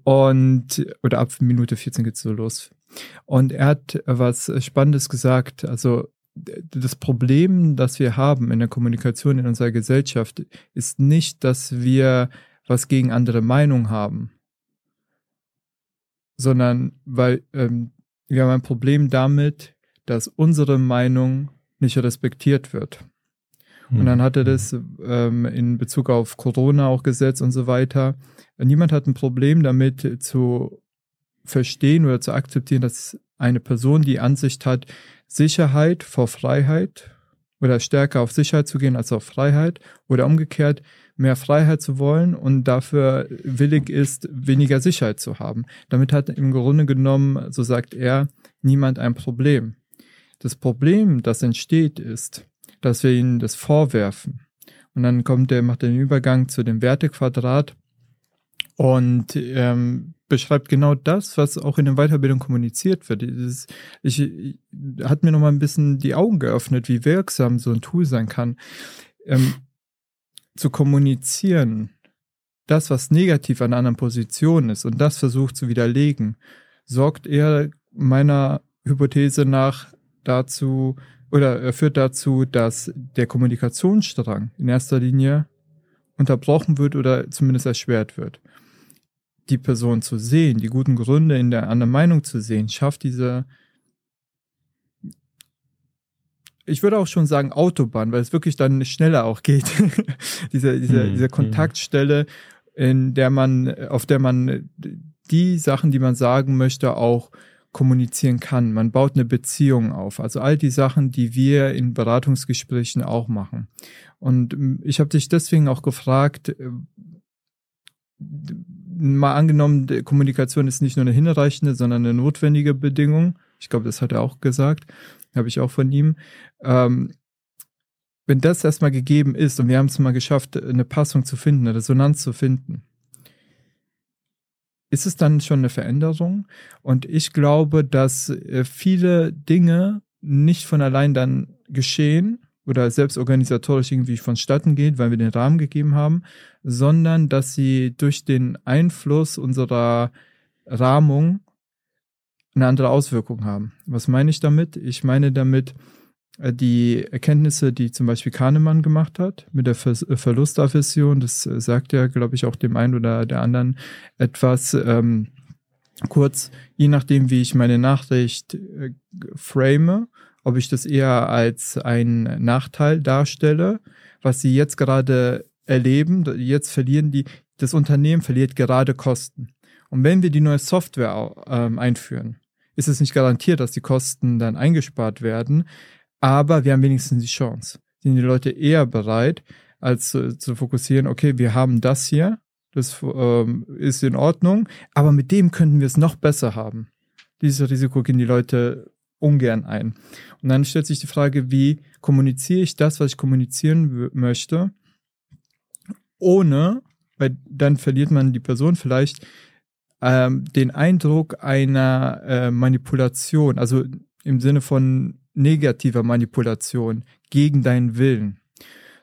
Und, oder ab Minute 14 geht's so los. Und er hat was Spannendes gesagt. Also, das Problem, das wir haben in der Kommunikation in unserer Gesellschaft, ist nicht, dass wir was gegen andere Meinung haben, sondern weil ähm, wir haben ein Problem damit, dass unsere Meinung nicht respektiert wird. Und dann hat er das ähm, in Bezug auf Corona auch gesetzt und so weiter. Niemand hat ein Problem damit zu verstehen oder zu akzeptieren, dass eine Person die Ansicht hat, Sicherheit vor Freiheit oder stärker auf Sicherheit zu gehen als auf Freiheit oder umgekehrt mehr Freiheit zu wollen und dafür willig ist, weniger Sicherheit zu haben. Damit hat im Grunde genommen, so sagt er, niemand ein Problem. Das Problem, das entsteht, ist, dass wir ihnen das vorwerfen. Und dann kommt der, macht den Übergang zu dem Wertequadrat und ähm, beschreibt genau das, was auch in der Weiterbildung kommuniziert wird. Dieses, ich, ich hat mir noch mal ein bisschen die Augen geöffnet, wie wirksam so ein Tool sein kann, ähm, zu kommunizieren, das, was negativ an einer anderen Position ist und das versucht zu widerlegen, sorgt eher meiner Hypothese nach dazu oder führt dazu, dass der Kommunikationsstrang in erster Linie unterbrochen wird oder zumindest erschwert wird. Die Person zu sehen, die guten Gründe in der anderen Meinung zu sehen, schafft diese, ich würde auch schon sagen Autobahn, weil es wirklich dann schneller auch geht. diese, diese, hm, diese hm. Kontaktstelle, in der man, auf der man die Sachen, die man sagen möchte, auch kommunizieren kann. Man baut eine Beziehung auf. Also all die Sachen, die wir in Beratungsgesprächen auch machen. Und ähm, ich habe dich deswegen auch gefragt, äh, mal angenommen, Kommunikation ist nicht nur eine hinreichende, sondern eine notwendige Bedingung. Ich glaube, das hat er auch gesagt, habe ich auch von ihm. Ähm, wenn das erstmal gegeben ist und wir haben es mal geschafft, eine Passung zu finden, eine Resonanz zu finden, ist es dann schon eine Veränderung? Und ich glaube, dass äh, viele Dinge nicht von allein dann geschehen oder selbst organisatorisch irgendwie vonstatten geht, weil wir den Rahmen gegeben haben, sondern dass sie durch den Einfluss unserer Rahmung eine andere Auswirkung haben. Was meine ich damit? Ich meine damit, äh, die Erkenntnisse, die zum Beispiel Kahnemann gemacht hat mit der Ver äh, Verlustaversion, das äh, sagt ja, glaube ich, auch dem einen oder der anderen etwas ähm, kurz, je nachdem, wie ich meine Nachricht äh, frame, ob ich das eher als einen Nachteil darstelle, was sie jetzt gerade erleben, jetzt verlieren die, das Unternehmen verliert gerade Kosten. Und wenn wir die neue Software ähm, einführen, ist es nicht garantiert, dass die Kosten dann eingespart werden, aber wir haben wenigstens die Chance. Sind die Leute eher bereit, als zu, zu fokussieren, okay, wir haben das hier, das ähm, ist in Ordnung, aber mit dem könnten wir es noch besser haben. Dieses Risiko gehen die Leute ungern ein. Und dann stellt sich die Frage, wie kommuniziere ich das, was ich kommunizieren möchte, ohne, weil dann verliert man die Person vielleicht ähm, den Eindruck einer äh, Manipulation, also im Sinne von negativer Manipulation gegen deinen Willen,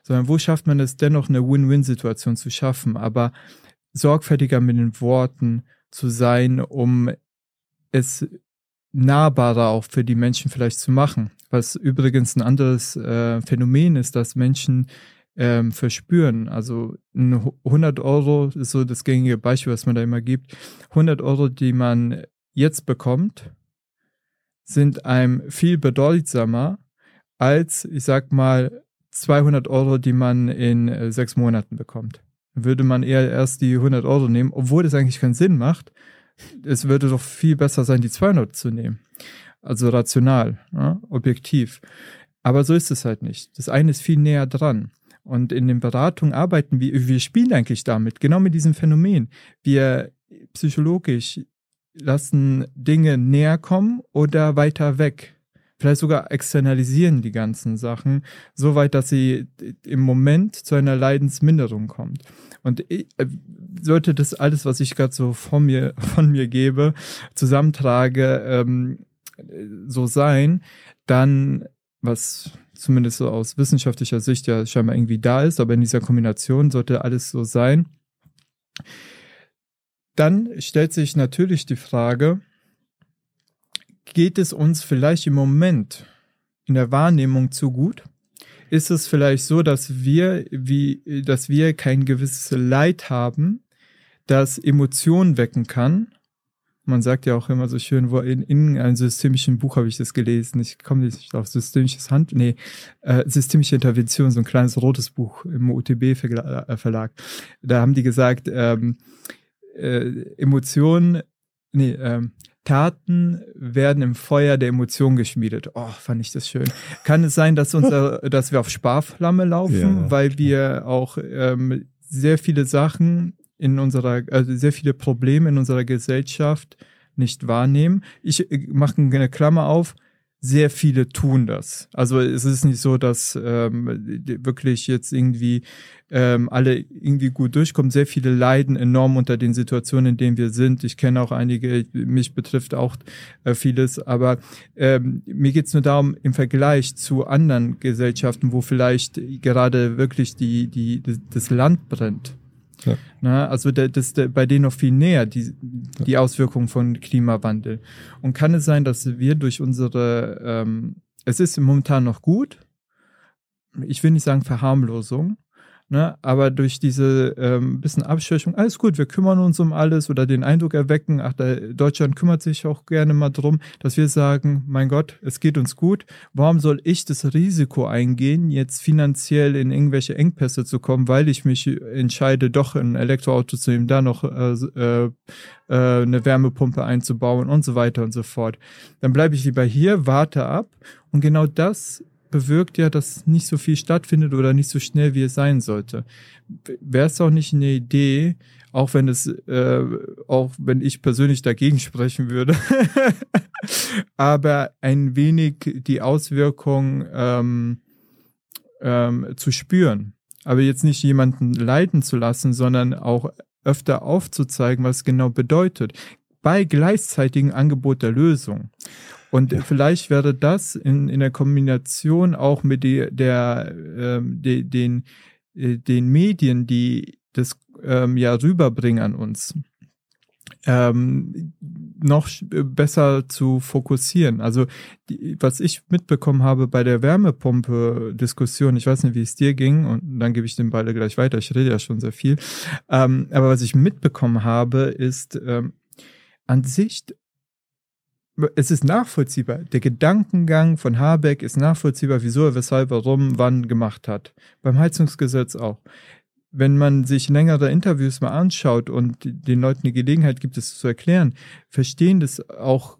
sondern wo schafft man es dennoch, eine Win-Win-Situation zu schaffen, aber sorgfältiger mit den Worten zu sein, um es nahbarer auch für die Menschen vielleicht zu machen. Was übrigens ein anderes äh, Phänomen ist, dass Menschen ähm, verspüren. Also 100 Euro ist so das gängige Beispiel, was man da immer gibt. 100 Euro, die man jetzt bekommt, sind einem viel bedeutsamer als, ich sag mal, 200 Euro, die man in äh, sechs Monaten bekommt. Würde man eher erst die 100 Euro nehmen, obwohl das eigentlich keinen Sinn macht. Es würde doch viel besser sein, die 200 zu nehmen. Also rational, ja, objektiv. Aber so ist es halt nicht. Das eine ist viel näher dran. Und in den Beratungen arbeiten wir, wir spielen eigentlich damit, genau mit diesem Phänomen. Wir psychologisch lassen Dinge näher kommen oder weiter weg. Vielleicht sogar externalisieren die ganzen Sachen, so weit, dass sie im Moment zu einer Leidensminderung kommt. Und ich, äh, sollte das alles, was ich gerade so von mir, von mir gebe, zusammentrage, ähm, so sein, dann, was zumindest so aus wissenschaftlicher Sicht ja scheinbar irgendwie da ist, aber in dieser Kombination sollte alles so sein, dann stellt sich natürlich die Frage, geht es uns vielleicht im Moment in der Wahrnehmung zu gut? Ist es vielleicht so, dass wir, wie, dass wir kein gewisses Leid haben, das Emotionen wecken kann? Man sagt ja auch immer so schön, wo in, in einem systemischen Buch habe ich das gelesen. Ich komme nicht auf systemisches Hand, nee, äh, systemische Intervention, so ein kleines rotes Buch im UTB-Verlag. Da haben die gesagt, ähm, äh, Emotionen, nee, ähm, Taten werden im Feuer der Emotionen geschmiedet. Oh, fand ich das schön. Kann es sein, dass, unser, dass wir auf Sparflamme laufen, ja, weil wir auch ähm, sehr viele Sachen in unserer, also sehr viele Probleme in unserer Gesellschaft nicht wahrnehmen? Ich äh, mache eine Klammer auf sehr viele tun das. Also es ist nicht so, dass ähm, wirklich jetzt irgendwie ähm, alle irgendwie gut durchkommen. Sehr viele leiden enorm unter den Situationen, in denen wir sind. Ich kenne auch einige, mich betrifft auch äh, vieles, aber ähm, mir geht's nur darum, im Vergleich zu anderen Gesellschaften, wo vielleicht gerade wirklich die, die, das Land brennt ja. Na, also das ist bei denen noch viel näher, die, die ja. Auswirkungen von Klimawandel. Und kann es sein, dass wir durch unsere, ähm, es ist momentan noch gut, ich will nicht sagen Verharmlosung, Ne? Aber durch diese ähm, bisschen Abschwächung, alles gut, wir kümmern uns um alles oder den Eindruck erwecken, ach, der, Deutschland kümmert sich auch gerne mal drum, dass wir sagen, mein Gott, es geht uns gut. Warum soll ich das Risiko eingehen, jetzt finanziell in irgendwelche Engpässe zu kommen, weil ich mich entscheide, doch ein Elektroauto zu nehmen, da noch äh, äh, äh, eine Wärmepumpe einzubauen und so weiter und so fort. Dann bleibe ich lieber hier, warte ab und genau das bewirkt ja, dass nicht so viel stattfindet oder nicht so schnell, wie es sein sollte. Wäre es auch nicht eine Idee, auch wenn es, äh, auch wenn ich persönlich dagegen sprechen würde, aber ein wenig die Auswirkung ähm, ähm, zu spüren. Aber jetzt nicht jemanden leiden zu lassen, sondern auch öfter aufzuzeigen, was genau bedeutet. Bei gleichzeitigem Angebot der Lösung. Und ja. vielleicht wäre das in, in der Kombination auch mit die, der, ähm, de, den, äh, den Medien, die das ähm, ja rüberbringen an uns, ähm, noch besser zu fokussieren. Also die, was ich mitbekommen habe bei der Wärmepumpe-Diskussion, ich weiß nicht, wie es dir ging, und dann gebe ich den Ball gleich weiter, ich rede ja schon sehr viel, ähm, aber was ich mitbekommen habe, ist ähm, an sich es ist nachvollziehbar. Der Gedankengang von Habeck ist nachvollziehbar, wieso er, weshalb, warum, wann gemacht hat. Beim Heizungsgesetz auch. Wenn man sich längere Interviews mal anschaut und den Leuten die Gelegenheit gibt, es zu erklären, verstehen das auch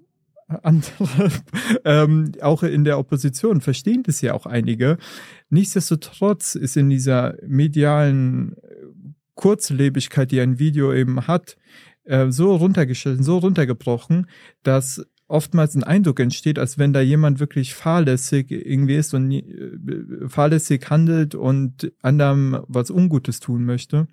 andere, ähm, auch in der Opposition, verstehen das ja auch einige. Nichtsdestotrotz ist in dieser medialen Kurzlebigkeit, die ein Video eben hat, äh, so runtergestellt, so runtergebrochen, dass oftmals ein Eindruck entsteht, als wenn da jemand wirklich fahrlässig irgendwie ist und äh, fahrlässig handelt und anderem was Ungutes tun möchte.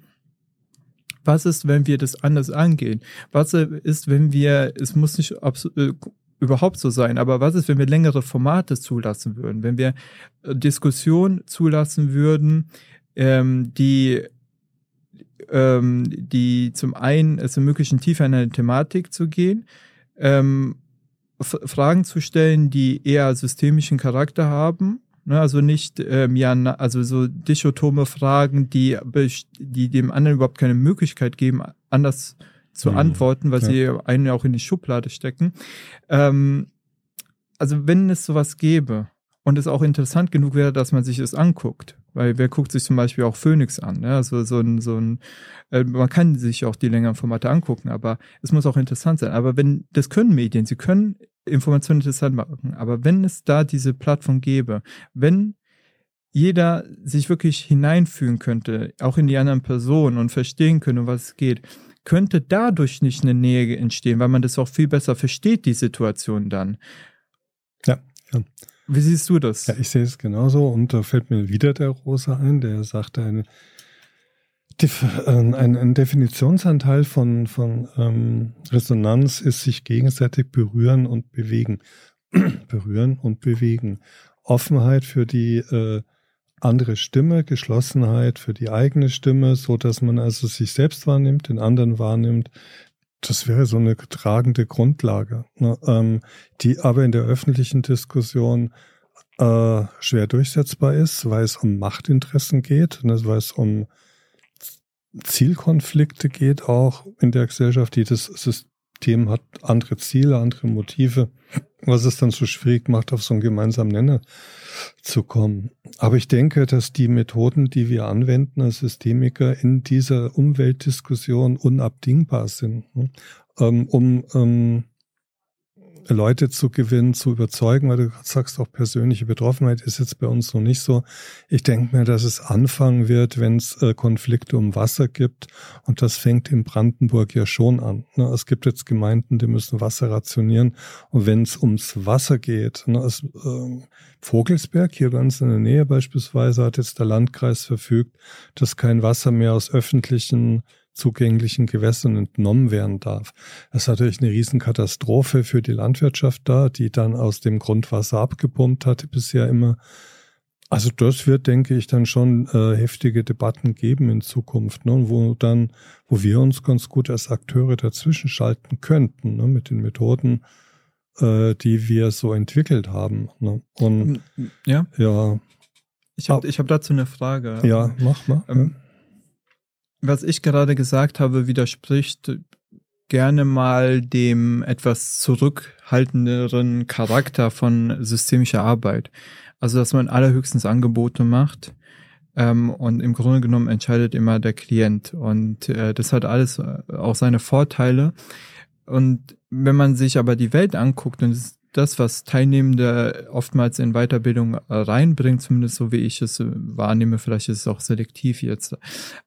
Was ist, wenn wir das anders angehen? Was ist, wenn wir, es muss nicht äh, überhaupt so sein, aber was ist, wenn wir längere Formate zulassen würden? Wenn wir äh, Diskussionen zulassen würden, ähm, die ähm, die zum einen es ermöglichen, tiefer in eine Thematik zu gehen, ähm, Fragen zu stellen, die eher systemischen Charakter haben. Ne, also nicht ähm, ja, also so dichotome Fragen, die, die dem anderen überhaupt keine Möglichkeit geben, anders zu mhm. antworten, weil ja. sie einen ja auch in die Schublade stecken. Ähm, also wenn es sowas gäbe und es auch interessant genug wäre, dass man sich es anguckt, weil wer guckt sich zum Beispiel auch Phoenix an? Ne? Also so ein, so ein, äh, man kann sich auch die längeren Formate angucken, aber es muss auch interessant sein. Aber wenn, das können Medien, sie können Informationen interessant machen. Aber wenn es da diese Plattform gäbe, wenn jeder sich wirklich hineinfühlen könnte, auch in die anderen Personen und verstehen könnte, um was es geht, könnte dadurch nicht eine Nähe entstehen, weil man das auch viel besser versteht, die Situation dann. Ja, ja. Wie siehst du das? Ja, ich sehe es genauso und da fällt mir wieder der Rosa ein, der sagte, eine, ein, ein Definitionsanteil von, von ähm, Resonanz ist sich gegenseitig berühren und bewegen. berühren und bewegen. Offenheit für die äh, andere Stimme, Geschlossenheit für die eigene Stimme, so dass man also sich selbst wahrnimmt, den anderen wahrnimmt, das wäre so eine tragende Grundlage, ne, ähm, die aber in der öffentlichen Diskussion äh, schwer durchsetzbar ist, weil es um Machtinteressen geht, ne, weil es um Zielkonflikte geht auch in der Gesellschaft. Jedes System hat andere Ziele, andere Motive, was es dann so schwierig macht, auf so einen gemeinsamen Nenner zu kommen. Aber ich denke, dass die Methoden, die wir anwenden als Systemiker in dieser Umweltdiskussion unabdingbar sind, ne? ähm, um ähm, Leute zu gewinnen, zu überzeugen, weil du sagst, auch persönliche Betroffenheit ist jetzt bei uns noch nicht so. Ich denke mir, dass es anfangen wird, wenn es äh, Konflikte um Wasser gibt. Und das fängt in Brandenburg ja schon an. Ne? Es gibt jetzt Gemeinden, die müssen Wasser rationieren. Und wenn es ums Wasser geht, ne, es, äh, Vogelsberg, hier ganz in der Nähe beispielsweise, hat jetzt der Landkreis verfügt, dass kein Wasser mehr aus öffentlichen zugänglichen Gewässern entnommen werden darf. Das ist natürlich eine Riesenkatastrophe für die Landwirtschaft da, die dann aus dem Grundwasser abgepumpt hatte bisher immer. Also das wird, denke ich, dann schon äh, heftige Debatten geben in Zukunft, ne, wo dann, wo wir uns ganz gut als Akteure dazwischen schalten könnten, ne, mit den Methoden, äh, die wir so entwickelt haben. Ne. Und ja, ja Ich habe hab dazu eine Frage. Ja, mach mal. Ähm, was ich gerade gesagt habe, widerspricht gerne mal dem etwas zurückhaltenderen Charakter von systemischer Arbeit. Also, dass man allerhöchstens Angebote macht ähm, und im Grunde genommen entscheidet immer der Klient. Und äh, das hat alles äh, auch seine Vorteile. Und wenn man sich aber die Welt anguckt und das, was Teilnehmende oftmals in Weiterbildung reinbringen, zumindest so wie ich es wahrnehme, vielleicht ist es auch selektiv jetzt,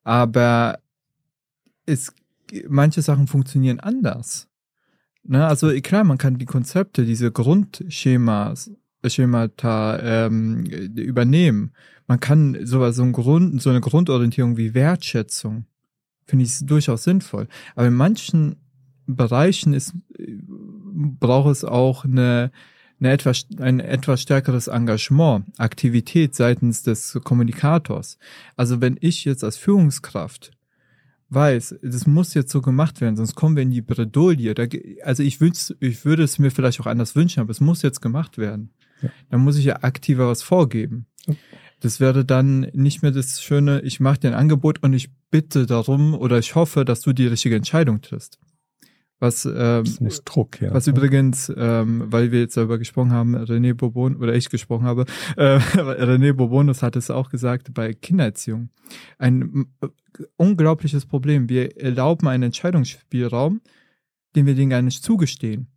aber es, manche Sachen funktionieren anders. Ne? Also klar, man kann die Konzepte, diese Grundschemas, Schemata ähm, übernehmen. Man kann sowas, so, ein Grund, so eine Grundorientierung wie Wertschätzung, finde ich durchaus sinnvoll. Aber in manchen Bereichen ist, braucht es auch eine, eine etwas, ein etwas stärkeres Engagement, Aktivität seitens des Kommunikators. Also wenn ich jetzt als Führungskraft weiß, das muss jetzt so gemacht werden, sonst kommen wir in die Bredouille. Da, also ich, wünsch, ich würde es mir vielleicht auch anders wünschen, aber es muss jetzt gemacht werden. Ja. Dann muss ich ja aktiver was vorgeben. Ja. Das wäre dann nicht mehr das Schöne, ich mache dir ein Angebot und ich bitte darum oder ich hoffe, dass du die richtige Entscheidung triffst. Was, ähm, muss Druck, ja. was übrigens, ähm, weil wir jetzt darüber gesprochen haben, René Bourbon, oder ich gesprochen habe, äh, René Bourbonus hat es auch gesagt bei Kindererziehung. Ein äh, unglaubliches Problem. Wir erlauben einen Entscheidungsspielraum, den wir denen gar nicht zugestehen.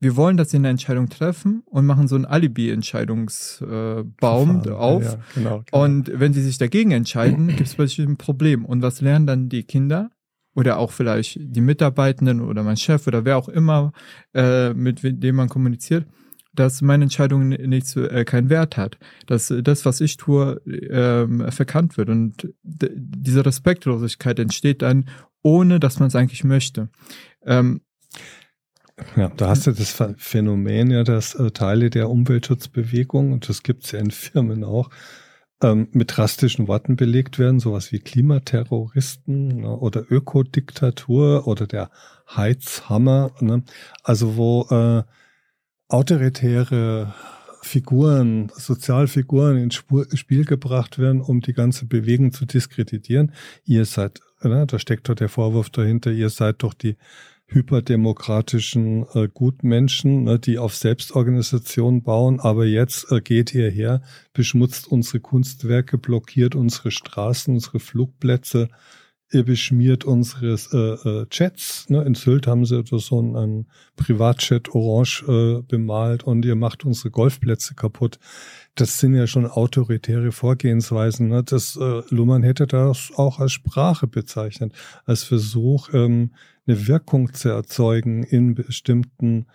Wir wollen, dass sie eine Entscheidung treffen und machen so einen Alibi-Entscheidungsbaum äh, auf. Ja, genau, genau. Und wenn sie sich dagegen entscheiden, gibt es plötzlich ein Problem. Und was lernen dann die Kinder? Oder auch vielleicht die Mitarbeitenden oder mein Chef oder wer auch immer, äh, mit dem man kommuniziert, dass meine Entscheidung nicht äh, keinen Wert hat, dass das, was ich tue, äh, verkannt wird und diese Respektlosigkeit entsteht dann, ohne dass man es eigentlich möchte. Ähm, ja, da hast du das Phänomen ja, dass äh, Teile der Umweltschutzbewegung, und das gibt es ja in Firmen auch, ähm, mit drastischen Worten belegt werden, sowas wie Klimaterroristen ne, oder Ökodiktatur oder der Heizhammer. Ne? Also wo äh, autoritäre Figuren, Sozialfiguren ins Spiel gebracht werden, um die ganze Bewegung zu diskreditieren. Ihr seid, ne, da steckt doch der Vorwurf dahinter, ihr seid doch die hyperdemokratischen äh, Gutmenschen, ne, die auf Selbstorganisation bauen, aber jetzt äh, geht ihr her, beschmutzt unsere Kunstwerke, blockiert unsere Straßen, unsere Flugplätze, ihr beschmiert unsere äh, äh, Chats. Ne? In Sylt haben sie so einen, einen Privatchat orange äh, bemalt und ihr macht unsere Golfplätze kaputt. Das sind ja schon autoritäre Vorgehensweisen. Ne? Das äh, Luhmann hätte das auch als Sprache bezeichnet, als Versuch, ähm, eine Wirkung zu erzeugen in bestimmten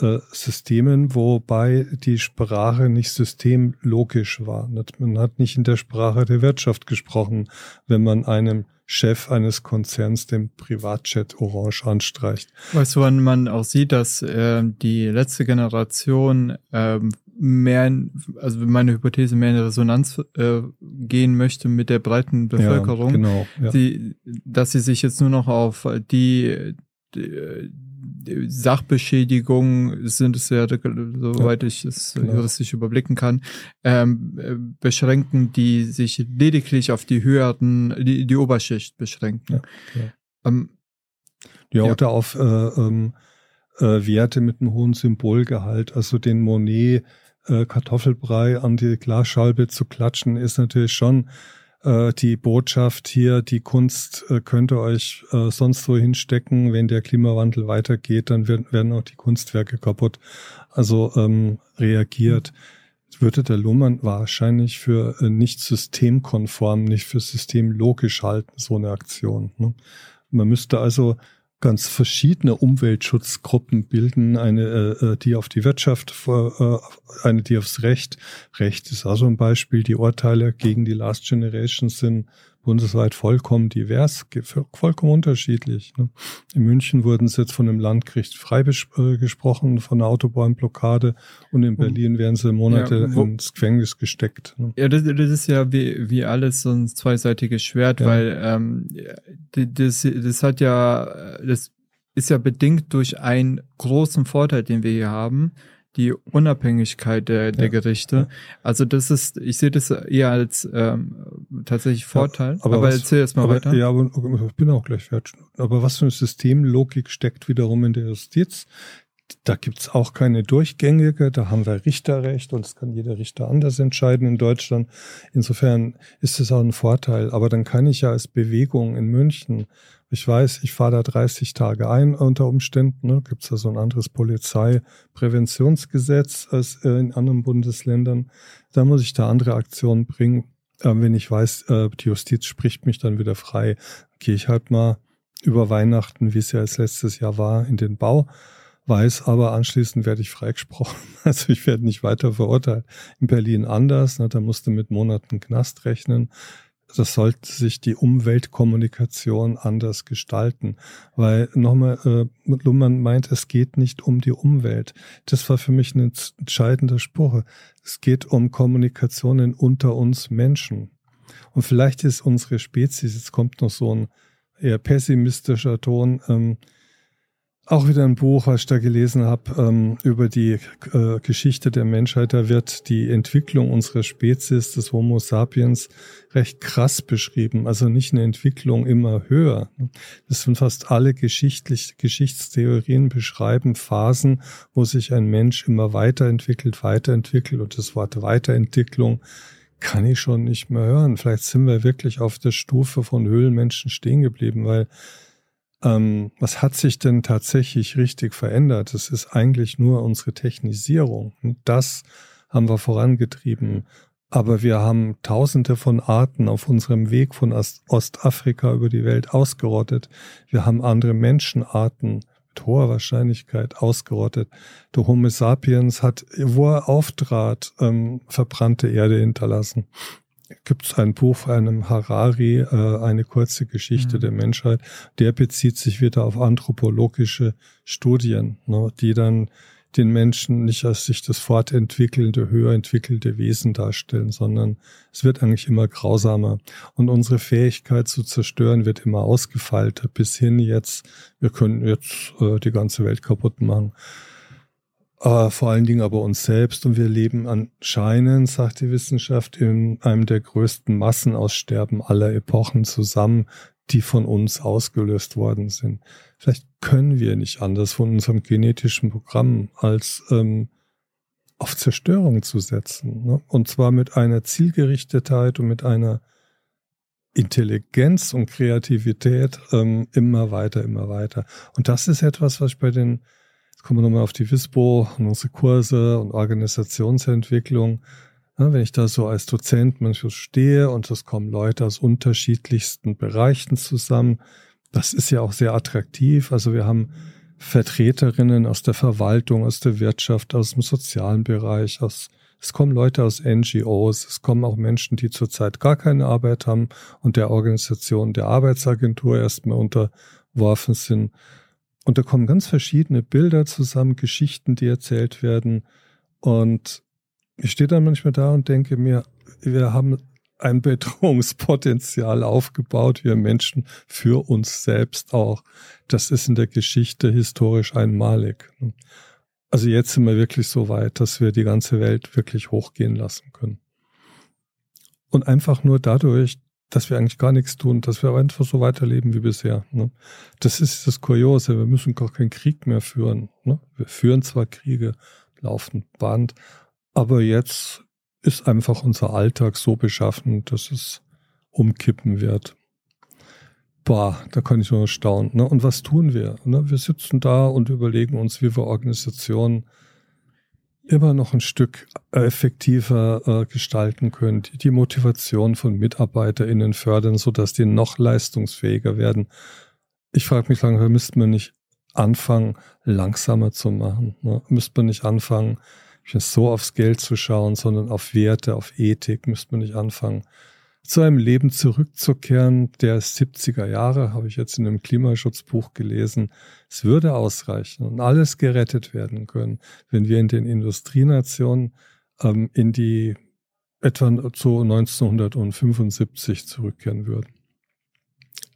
äh, Systemen, wobei die Sprache nicht systemlogisch war. Man hat nicht in der Sprache der Wirtschaft gesprochen, wenn man einem Chef eines Konzerns den Privatchat orange anstreicht. Weißt du, wann man auch sieht, dass äh, die letzte Generation äh, mehr, also meine Hypothese mehr in Resonanz äh, gehen möchte mit der breiten Bevölkerung, ja, genau, ja. Die, dass sie sich jetzt nur noch auf die, die Sachbeschädigung sind es ja, soweit ja, ich es genau. juristisch überblicken kann, ähm, beschränken, die sich lediglich auf die höheren, die, die Oberschicht beschränken. Ja, ähm, ja, oder auf äh, ähm, äh, Werte mit einem hohen Symbolgehalt, also den Monet äh, Kartoffelbrei an die Glasschalbe zu klatschen, ist natürlich schon äh, die Botschaft hier, die Kunst äh, könnte euch äh, sonst wo hinstecken. Wenn der Klimawandel weitergeht, dann werden, auch die Kunstwerke kaputt. Also ähm, reagiert. Würde der Luhmann wahrscheinlich für nicht systemkonform, nicht für systemlogisch halten, so eine Aktion. Ne? Man müsste also ganz verschiedene Umweltschutzgruppen bilden, eine, äh, äh, die auf die Wirtschaft, äh, eine, die aufs Recht. Recht ist also ein Beispiel. Die Urteile gegen die Last Generation sind bundesweit vollkommen divers, vollkommen unterschiedlich. Ne? In München wurden sie jetzt von einem Landgericht freigesprochen, äh, von einer Autobahnblockade und in Berlin werden sie Monate ja, wo, ins Gefängnis gesteckt. Ne? Ja, das, das ist ja wie, wie alles so ein zweiseitiges Schwert, ja. weil ähm, das, das hat ja, das ist ja bedingt durch einen großen Vorteil, den wir hier haben, die Unabhängigkeit der, der ja, Gerichte. Ja. Also das ist, ich sehe das eher als ähm, tatsächlich Vorteil. Ja, aber aber was, erzähl erst mal aber, weiter. Ja, aber ich bin auch gleich fertig. Aber was für eine Systemlogik steckt wiederum in der Justiz? Da gibt's auch keine durchgängige, da haben wir Richterrecht und es kann jeder Richter anders entscheiden in Deutschland. Insofern ist es auch ein Vorteil. Aber dann kann ich ja als Bewegung in München ich weiß, ich fahre da 30 Tage ein unter Umständen. Ne? Gibt es da so ein anderes Polizeipräventionsgesetz als in anderen Bundesländern. Da muss ich da andere Aktionen bringen. Äh, wenn ich weiß, äh, die Justiz spricht mich dann wieder frei, gehe ich halt mal über Weihnachten, wie es ja als letztes Jahr war, in den Bau. Weiß aber anschließend werde ich freigesprochen. Also ich werde nicht weiter verurteilt. In Berlin anders, ne, da musste mit Monaten Knast rechnen das sollte sich die Umweltkommunikation anders gestalten. Weil nochmal, äh, Luhmann meint, es geht nicht um die Umwelt. Das war für mich ein entscheidender Spruch. Es geht um Kommunikationen unter uns Menschen. Und vielleicht ist unsere Spezies, jetzt kommt noch so ein eher pessimistischer Ton, ähm, auch wieder ein Buch, was ich da gelesen habe, ähm, über die äh, Geschichte der Menschheit. Da wird die Entwicklung unserer Spezies, des Homo sapiens, recht krass beschrieben. Also nicht eine Entwicklung immer höher. Das sind fast alle geschichtlich, Geschichtstheorien beschreiben Phasen, wo sich ein Mensch immer weiterentwickelt, weiterentwickelt. Und das Wort Weiterentwicklung kann ich schon nicht mehr hören. Vielleicht sind wir wirklich auf der Stufe von Höhlenmenschen stehen geblieben, weil ähm, was hat sich denn tatsächlich richtig verändert? Es ist eigentlich nur unsere Technisierung. Und das haben wir vorangetrieben. Aber wir haben tausende von Arten auf unserem Weg von Ostafrika über die Welt ausgerottet. Wir haben andere Menschenarten mit hoher Wahrscheinlichkeit ausgerottet. Der Homo sapiens hat, wo er auftrat, ähm, verbrannte Erde hinterlassen gibt es ein Buch von einem Harari, äh, eine kurze Geschichte mhm. der Menschheit. Der bezieht sich wieder auf anthropologische Studien, ne, die dann den Menschen nicht als sich das fortentwickelnde, höher entwickelte Wesen darstellen, sondern es wird eigentlich immer grausamer. Und unsere Fähigkeit zu zerstören wird immer ausgefeilter, bis hin jetzt, wir können jetzt äh, die ganze Welt kaputt machen äh, vor allen Dingen aber uns selbst. Und wir leben anscheinend, sagt die Wissenschaft, in einem der größten Massenaussterben aller Epochen zusammen, die von uns ausgelöst worden sind. Vielleicht können wir nicht anders von unserem genetischen Programm als ähm, auf Zerstörung zu setzen. Ne? Und zwar mit einer Zielgerichtetheit und mit einer Intelligenz und Kreativität ähm, immer weiter, immer weiter. Und das ist etwas, was ich bei den kommen wir nochmal auf die WISPO und unsere Kurse und Organisationsentwicklung. Ja, wenn ich da so als Dozent manchmal stehe und es kommen Leute aus unterschiedlichsten Bereichen zusammen, das ist ja auch sehr attraktiv. Also wir haben Vertreterinnen aus der Verwaltung, aus der Wirtschaft, aus dem sozialen Bereich, aus es kommen Leute aus NGOs, es kommen auch Menschen, die zurzeit gar keine Arbeit haben und der Organisation der Arbeitsagentur erstmal unterworfen sind. Und da kommen ganz verschiedene Bilder zusammen, Geschichten, die erzählt werden. Und ich stehe dann manchmal da und denke mir, wir haben ein Bedrohungspotenzial aufgebaut, wir Menschen, für uns selbst auch. Das ist in der Geschichte historisch einmalig. Also jetzt sind wir wirklich so weit, dass wir die ganze Welt wirklich hochgehen lassen können. Und einfach nur dadurch, dass wir eigentlich gar nichts tun, dass wir einfach so weiterleben wie bisher. Ne? Das ist das Kuriose. Wir müssen gar keinen Krieg mehr führen. Ne? Wir führen zwar Kriege, laufen Band, aber jetzt ist einfach unser Alltag so beschaffen, dass es umkippen wird. Boah, da kann ich nur staunen. Ne? Und was tun wir? Ne? Wir sitzen da und überlegen uns, wie wir Organisationen immer noch ein Stück effektiver äh, gestalten können, die, die Motivation von MitarbeiterInnen fördern, sodass die noch leistungsfähiger werden. Ich frage mich lange, müsste man nicht anfangen, langsamer zu machen? Ne? Müsste man nicht anfangen, so aufs Geld zu schauen, sondern auf Werte, auf Ethik? Müsste man nicht anfangen, zu einem Leben zurückzukehren, der 70er Jahre, habe ich jetzt in einem Klimaschutzbuch gelesen. Es würde ausreichen und alles gerettet werden können, wenn wir in den Industrienationen ähm, in die etwa zu 1975 zurückkehren würden.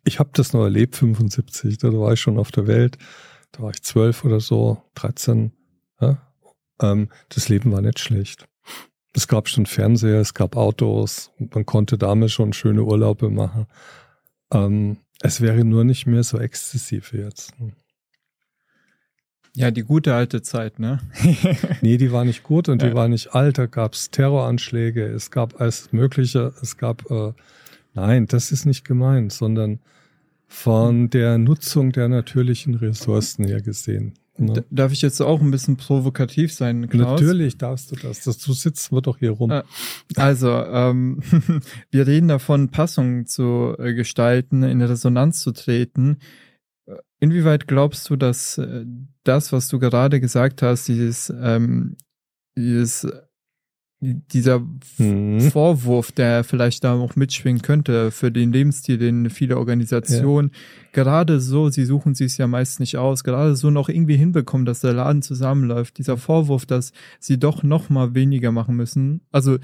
Ich habe das noch erlebt, 75, da war ich schon auf der Welt, da war ich zwölf oder so, 13. Ja? ähm, das Leben war nicht schlecht. Es gab schon Fernseher, es gab Autos, man konnte damit schon schöne Urlaube machen. Ähm, es wäre nur nicht mehr so exzessiv jetzt. Ja, die gute alte Zeit, ne? nee, die war nicht gut und die war nicht alt. Da gab es Terroranschläge, es gab alles Mögliche, es gab, äh, nein, das ist nicht gemeint, sondern von der Nutzung der natürlichen Ressourcen her gesehen. Ne? Darf ich jetzt auch ein bisschen provokativ sein, Klaus? Natürlich darfst du das. das du sitzt wir doch hier rum. Äh, also, ähm, wir reden davon, Passungen zu äh, gestalten, in Resonanz zu treten. Inwieweit glaubst du, dass äh, das, was du gerade gesagt hast, dieses, ähm, dieses dieser mhm. Vorwurf, der vielleicht da auch mitschwingen könnte für den Lebensstil, den viele Organisationen ja. gerade so, sie suchen sich ja meist nicht aus, gerade so noch irgendwie hinbekommen, dass der Laden zusammenläuft. Dieser Vorwurf, dass sie doch noch mal weniger machen müssen, also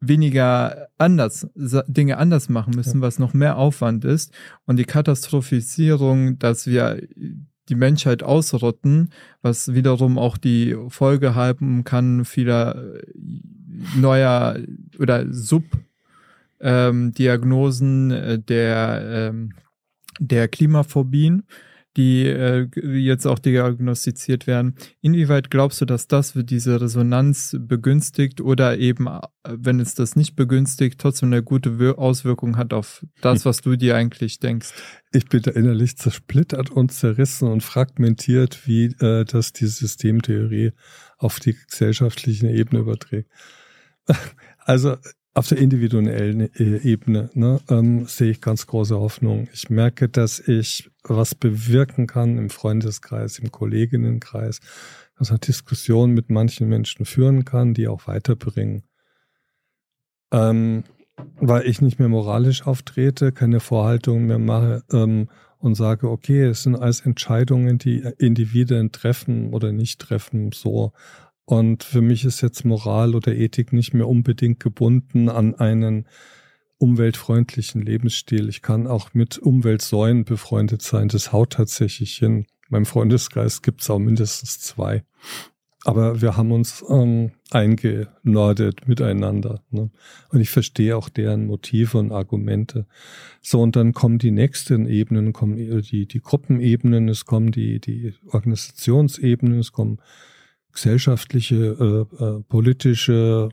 weniger anders, Dinge anders machen müssen, ja. was noch mehr Aufwand ist. Und die Katastrophisierung, dass wir die Menschheit ausrotten, was wiederum auch die Folge haben kann vieler äh, neuer oder Subdiagnosen ähm, der, ähm, der Klimaphobien die äh, jetzt auch diagnostiziert werden. Inwieweit glaubst du, dass das diese Resonanz begünstigt oder eben, äh, wenn es das nicht begünstigt, trotzdem eine gute Auswirkung hat auf das, was du dir eigentlich denkst? Ich bin da innerlich zersplittert und zerrissen und fragmentiert, wie äh, das die Systemtheorie auf die gesellschaftliche Ebene überträgt. Also auf der individuellen äh, Ebene ne, ähm, sehe ich ganz große Hoffnung. Ich merke, dass ich was bewirken kann im Freundeskreis, im Kolleginnenkreis, dass ich Diskussionen mit manchen Menschen führen kann, die auch weiterbringen. Ähm, weil ich nicht mehr moralisch auftrete, keine Vorhaltungen mehr mache ähm, und sage, okay, es sind alles Entscheidungen, die Individuen treffen oder nicht treffen, so und für mich ist jetzt Moral oder Ethik nicht mehr unbedingt gebunden an einen umweltfreundlichen Lebensstil. Ich kann auch mit Umweltsäulen befreundet sein. Das haut tatsächlich hin. In meinem Freundeskreis gibt es auch mindestens zwei. Aber wir haben uns ähm, eingenordet miteinander. Ne? Und ich verstehe auch deren Motive und Argumente. So, und dann kommen die nächsten Ebenen, kommen die, die Gruppenebenen, es kommen die, die Organisationsebenen, es kommen gesellschaftliche, äh, äh, politische,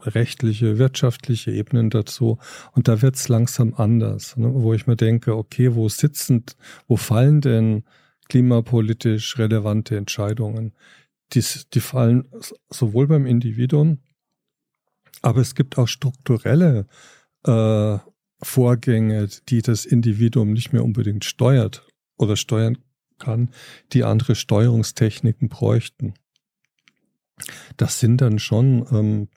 rechtliche, wirtschaftliche Ebenen dazu. Und da wird's langsam anders, ne? wo ich mir denke, okay, wo sitzen, wo fallen denn klimapolitisch relevante Entscheidungen? Die, die fallen sowohl beim Individuum, aber es gibt auch strukturelle äh, Vorgänge, die das Individuum nicht mehr unbedingt steuert oder steuern kann, die andere Steuerungstechniken bräuchten. Das sind dann schon ähm,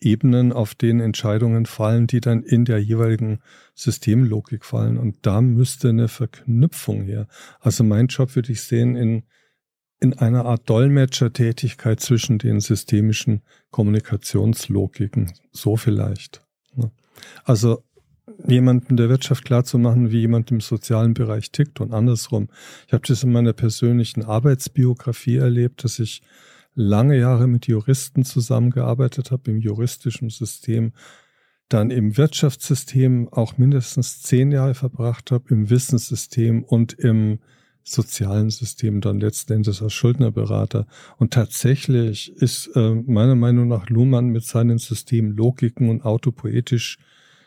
Ebenen, auf denen Entscheidungen fallen, die dann in der jeweiligen Systemlogik fallen. Und da müsste eine Verknüpfung her. Also mein Job würde ich sehen in, in einer Art Dolmetschertätigkeit zwischen den systemischen Kommunikationslogiken. So vielleicht. Ne? Also jemanden der Wirtschaft klarzumachen, wie jemand im sozialen Bereich tickt und andersrum. Ich habe das in meiner persönlichen Arbeitsbiografie erlebt, dass ich lange Jahre mit Juristen zusammengearbeitet habe, im juristischen System, dann im Wirtschaftssystem auch mindestens zehn Jahre verbracht habe, im Wissenssystem und im sozialen System dann letzten Endes als Schuldnerberater. Und tatsächlich ist äh, meiner Meinung nach Luhmann mit seinen Systemlogiken und autopoetisch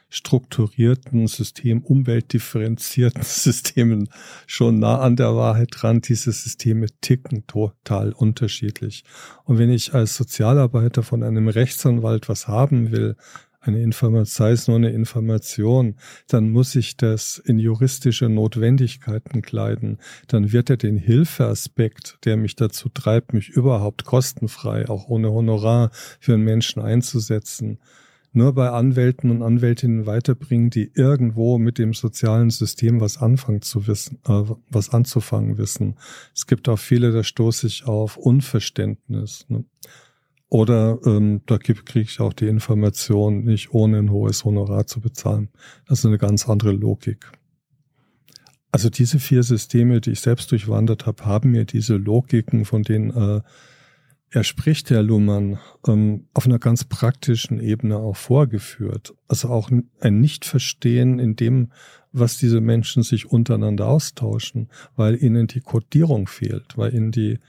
strukturierten System, umweltdifferenzierten Systemen schon nah an der Wahrheit dran. Diese Systeme ticken total unterschiedlich. Und wenn ich als Sozialarbeiter von einem Rechtsanwalt was haben will, eine Information, sei es nur eine Information, dann muss ich das in juristische Notwendigkeiten kleiden. Dann wird er den Hilfeaspekt, der mich dazu treibt, mich überhaupt kostenfrei, auch ohne Honorar für einen Menschen einzusetzen, nur bei Anwälten und Anwältinnen weiterbringen, die irgendwo mit dem sozialen System was anfangen zu wissen, äh, was anzufangen wissen. Es gibt auch viele, da stoße ich auf Unverständnis. Ne? Oder ähm, da kriege ich auch die Information, nicht ohne ein hohes Honorar zu bezahlen. Das ist eine ganz andere Logik. Also diese vier Systeme, die ich selbst durchwandert habe, haben mir diese Logiken, von denen äh, er spricht, Herr Luhmann, ähm, auf einer ganz praktischen Ebene auch vorgeführt. Also auch ein Nichtverstehen in dem, was diese Menschen sich untereinander austauschen, weil ihnen die Kodierung fehlt, weil ihnen die,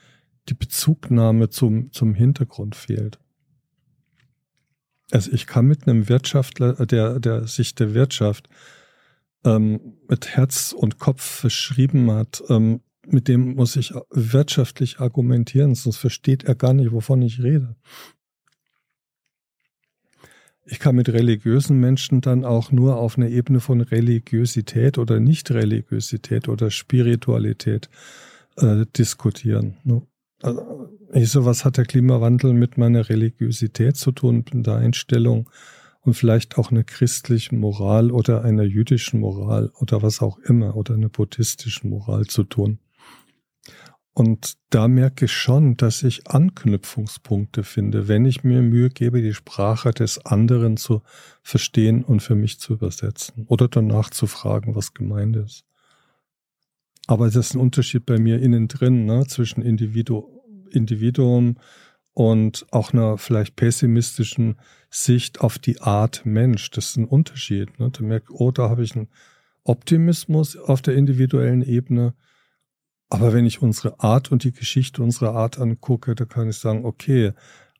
die Bezugnahme zum, zum Hintergrund fehlt. Also ich kann mit einem Wirtschaftler, der, der sich der Wirtschaft ähm, mit Herz und Kopf verschrieben hat, ähm, mit dem muss ich wirtschaftlich argumentieren, sonst versteht er gar nicht, wovon ich rede. Ich kann mit religiösen Menschen dann auch nur auf einer Ebene von Religiosität oder Nicht-Religiosität oder Spiritualität äh, diskutieren. Also, ich so, was hat der Klimawandel mit meiner Religiosität zu tun, mit der Einstellung und vielleicht auch einer christlichen Moral oder einer jüdischen Moral oder was auch immer oder einer buddhistischen Moral zu tun? Und da merke ich schon, dass ich Anknüpfungspunkte finde, wenn ich mir Mühe gebe, die Sprache des anderen zu verstehen und für mich zu übersetzen oder danach zu fragen, was gemeint ist. Aber das ist ein Unterschied bei mir innen drin, ne, zwischen Individu Individuum und auch einer vielleicht pessimistischen Sicht auf die Art Mensch. Das ist ein Unterschied. Ne? Du merkst, oh, da habe ich einen Optimismus auf der individuellen Ebene aber wenn ich unsere Art und die Geschichte unserer Art angucke, da kann ich sagen, okay,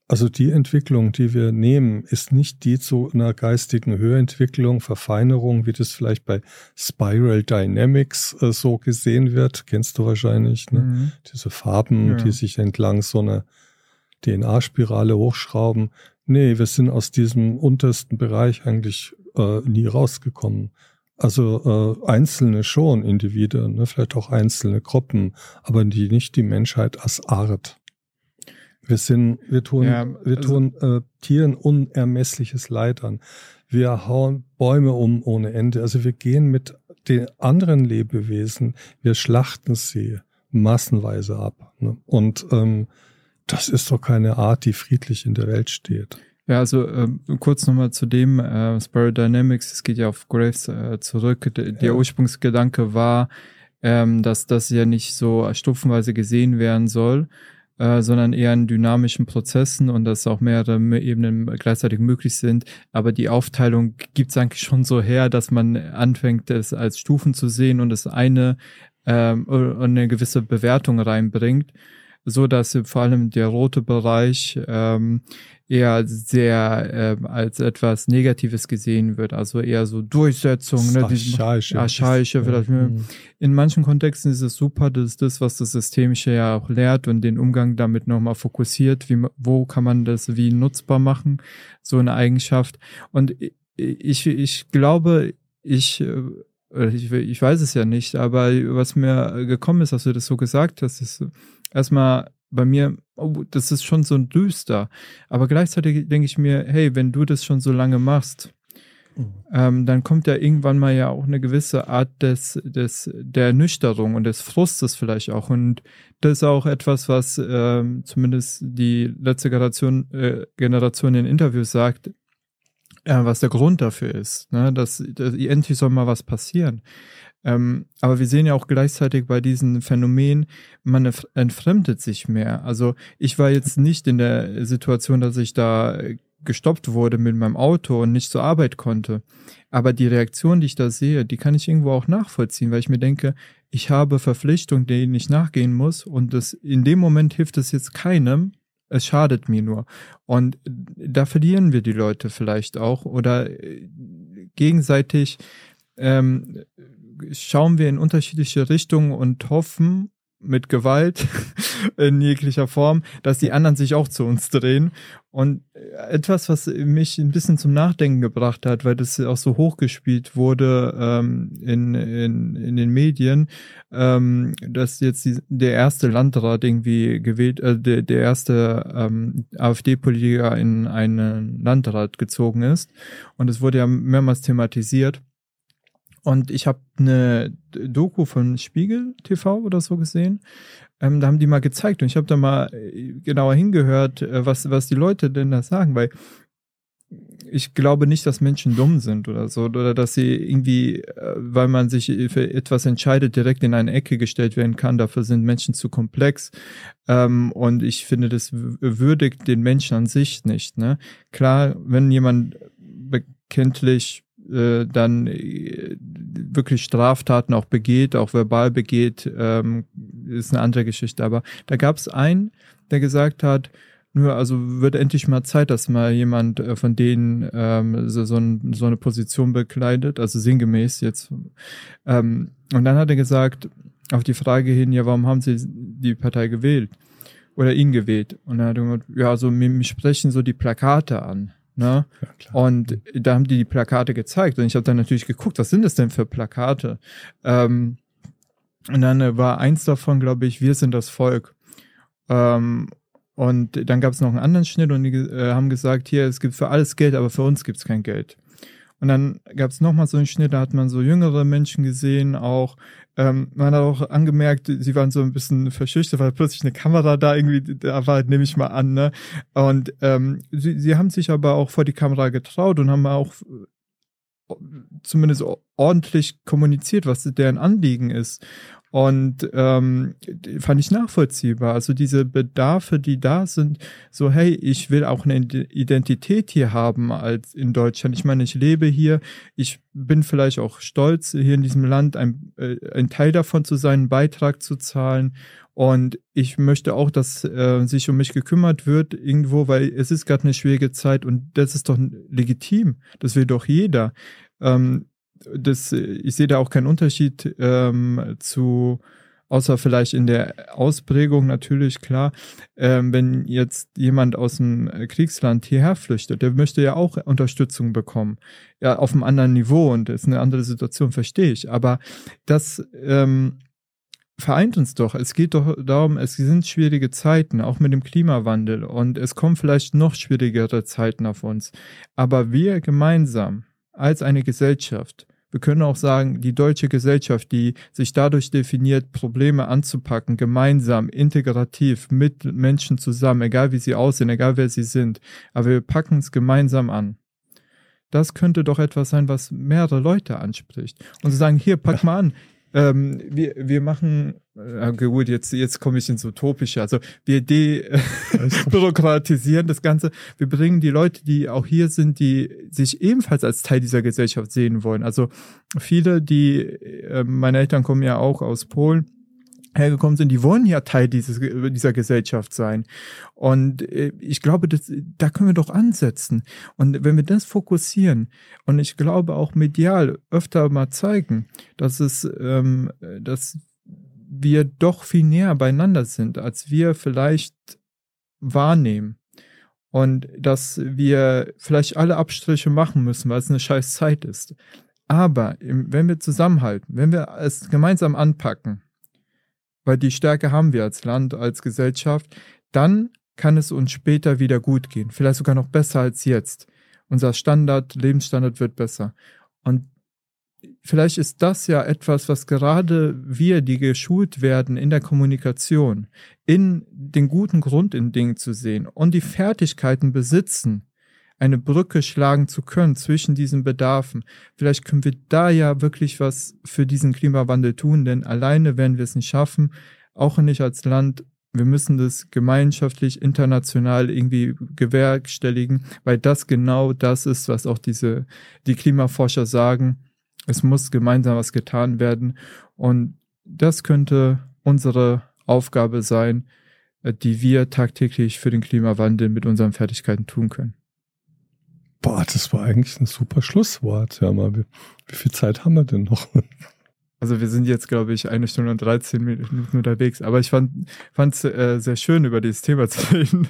also die Entwicklung, die wir nehmen, ist nicht die zu einer geistigen Höherentwicklung, Verfeinerung, wie das vielleicht bei Spiral Dynamics äh, so gesehen wird. Kennst du wahrscheinlich, ne? Mhm. Diese Farben, ja. die sich entlang so einer DNA-Spirale hochschrauben. Nee, wir sind aus diesem untersten Bereich eigentlich äh, nie rausgekommen. Also äh, einzelne schon Individuen, ne, vielleicht auch einzelne Gruppen, aber die nicht die Menschheit als Art. Wir sind, wir tun, ja, wir also, tun äh, Tieren unermessliches Leid an. Wir hauen Bäume um ohne Ende. Also wir gehen mit den anderen Lebewesen, wir schlachten sie massenweise ab. Ne? Und ähm, das ist doch keine Art, die friedlich in der Welt steht. Ja, also äh, kurz nochmal zu dem äh, Spiral Dynamics, es geht ja auf Graves äh, zurück. Der, der Ursprungsgedanke war, ähm, dass das ja nicht so stufenweise gesehen werden soll, äh, sondern eher in dynamischen Prozessen und dass auch mehrere Ebenen gleichzeitig möglich sind. Aber die Aufteilung gibt es eigentlich schon so her, dass man anfängt, es als Stufen zu sehen und das eine ähm, eine gewisse Bewertung reinbringt so dass vor allem der rote Bereich ähm, eher sehr äh, als etwas Negatives gesehen wird, also eher so Durchsetzung, ne, archaische, archaische vielleicht. Ja. Mhm. In manchen Kontexten ist es super, das ist das, was das Systemische ja auch lehrt und den Umgang damit nochmal fokussiert, wie, wo kann man das wie nutzbar machen, so eine Eigenschaft. Und ich, ich glaube, ich ich, ich weiß es ja nicht, aber was mir gekommen ist, als du das so gesagt hast, ist erstmal bei mir, oh, das ist schon so ein düster. Aber gleichzeitig denke ich mir, hey, wenn du das schon so lange machst, mhm. ähm, dann kommt ja irgendwann mal ja auch eine gewisse Art des, des, der Ernüchterung und des Frustes vielleicht auch. Und das ist auch etwas, was ähm, zumindest die letzte Generation, äh, Generation in Interviews sagt, äh, was der Grund dafür ist. Ne? Dass, dass endlich soll mal was passieren. Ähm, aber wir sehen ja auch gleichzeitig bei diesen Phänomenen, man entfremdet sich mehr. Also ich war jetzt nicht in der Situation, dass ich da gestoppt wurde mit meinem Auto und nicht zur Arbeit konnte. Aber die Reaktion, die ich da sehe, die kann ich irgendwo auch nachvollziehen, weil ich mir denke, ich habe Verpflichtungen, denen ich nachgehen muss und das, in dem Moment hilft es jetzt keinem, es schadet mir nur. Und da verlieren wir die Leute vielleicht auch oder äh, gegenseitig ähm, schauen wir in unterschiedliche Richtungen und hoffen mit Gewalt in jeglicher Form, dass die anderen sich auch zu uns drehen. Und etwas, was mich ein bisschen zum Nachdenken gebracht hat, weil das auch so hochgespielt wurde ähm, in, in, in den Medien, ähm, dass jetzt die, der erste Landrat irgendwie gewählt, äh, der, der erste ähm, AfD-Politiker in einen Landrat gezogen ist. Und es wurde ja mehrmals thematisiert. Und ich habe eine Doku von Spiegel TV oder so gesehen. Ähm, da haben die mal gezeigt und ich habe da mal äh, genauer hingehört, äh, was, was die Leute denn da sagen, weil ich glaube nicht, dass Menschen dumm sind oder so, oder dass sie irgendwie, äh, weil man sich für etwas entscheidet, direkt in eine Ecke gestellt werden kann. Dafür sind Menschen zu komplex. Ähm, und ich finde, das würdigt den Menschen an sich nicht. Ne? Klar, wenn jemand bekenntlich äh, dann äh, wirklich Straftaten auch begeht, auch verbal begeht, ähm, ist eine andere Geschichte. Aber da gab es einen, der gesagt hat, nur also wird endlich mal Zeit, dass mal jemand äh, von denen ähm, so, so, ein, so eine Position bekleidet, also sinngemäß jetzt. Ähm, und dann hat er gesagt, auf die Frage hin, ja, warum haben Sie die Partei gewählt? Oder ihn gewählt? Und dann hat er gesagt, ja, also mir, mir sprechen so die Plakate an. Ne? Ja, und da haben die die Plakate gezeigt und ich habe dann natürlich geguckt, was sind das denn für Plakate? Ähm, und dann äh, war eins davon, glaube ich, wir sind das Volk. Ähm, und dann gab es noch einen anderen Schnitt und die äh, haben gesagt, hier, es gibt für alles Geld, aber für uns gibt es kein Geld. Und dann gab es nochmal so einen Schnitt, da hat man so jüngere Menschen gesehen, auch ähm, man hat auch angemerkt, sie waren so ein bisschen verschüchtert, weil plötzlich eine Kamera da irgendwie da war, nehme ich mal an. Ne? Und ähm, sie, sie haben sich aber auch vor die Kamera getraut und haben auch äh, zumindest ordentlich kommuniziert, was deren Anliegen ist. Und ähm, fand ich nachvollziehbar. Also diese Bedarfe, die da sind, so hey, ich will auch eine Identität hier haben als in Deutschland. Ich meine, ich lebe hier, ich bin vielleicht auch stolz, hier in diesem Land ein, äh, ein Teil davon zu sein, einen Beitrag zu zahlen. Und ich möchte auch, dass äh, sich um mich gekümmert wird irgendwo, weil es ist gerade eine schwierige Zeit und das ist doch legitim. Das will doch jeder. Ähm, das, ich sehe da auch keinen Unterschied ähm, zu, außer vielleicht in der Ausprägung natürlich klar, ähm, wenn jetzt jemand aus dem Kriegsland hierher flüchtet, der möchte ja auch Unterstützung bekommen, ja auf einem anderen Niveau und das ist eine andere Situation, verstehe ich. Aber das ähm, vereint uns doch. Es geht doch darum, es sind schwierige Zeiten, auch mit dem Klimawandel und es kommen vielleicht noch schwierigere Zeiten auf uns. Aber wir gemeinsam als eine Gesellschaft wir können auch sagen, die deutsche Gesellschaft, die sich dadurch definiert, Probleme anzupacken, gemeinsam, integrativ, mit Menschen zusammen, egal wie sie aussehen, egal wer sie sind, aber wir packen es gemeinsam an. Das könnte doch etwas sein, was mehrere Leute anspricht. Und zu sagen, hier, pack mal an, ähm, wir, wir machen, äh, gut, jetzt, jetzt komme ich ins Utopische. Also wir debürokratisieren das Ganze. Wir bringen die Leute, die auch hier sind, die sich ebenfalls als Teil dieser Gesellschaft sehen wollen. Also viele, die, äh, meine Eltern kommen ja auch aus Polen hergekommen sind, die wollen ja Teil dieses, dieser Gesellschaft sein. Und äh, ich glaube, das, da können wir doch ansetzen. Und wenn wir das fokussieren und ich glaube auch medial öfter mal zeigen, dass es, ähm, dass wir doch viel näher beieinander sind, als wir vielleicht wahrnehmen. Und dass wir vielleicht alle Abstriche machen müssen, weil es eine scheiß Zeit ist. Aber wenn wir zusammenhalten, wenn wir es gemeinsam anpacken, weil die Stärke haben wir als Land, als Gesellschaft, dann kann es uns später wieder gut gehen. Vielleicht sogar noch besser als jetzt. Unser Standard, Lebensstandard wird besser. Und vielleicht ist das ja etwas, was gerade wir, die geschult werden in der Kommunikation, in den guten Grund in Dingen zu sehen und die Fertigkeiten besitzen, eine Brücke schlagen zu können zwischen diesen Bedarfen. Vielleicht können wir da ja wirklich was für diesen Klimawandel tun, denn alleine werden wir es nicht schaffen, auch nicht als Land. Wir müssen das gemeinschaftlich, international irgendwie gewerkstelligen, weil das genau das ist, was auch diese, die Klimaforscher sagen. Es muss gemeinsam was getan werden. Und das könnte unsere Aufgabe sein, die wir tagtäglich für den Klimawandel mit unseren Fertigkeiten tun können. Boah, das war eigentlich ein super Schlusswort. Ja, mal, wie, wie viel Zeit haben wir denn noch? Also wir sind jetzt, glaube ich, eine Stunde und 13 Minuten unterwegs. Aber ich fand es äh, sehr schön, über dieses Thema zu reden.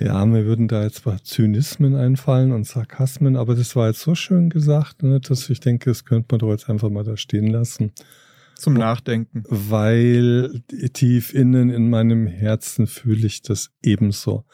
Ja, mir würden da jetzt zwar Zynismen einfallen und Sarkasmen, aber das war jetzt so schön gesagt, ne, dass ich denke, das könnte man doch jetzt einfach mal da stehen lassen. Zum Nachdenken. Weil tief innen in meinem Herzen fühle ich das ebenso.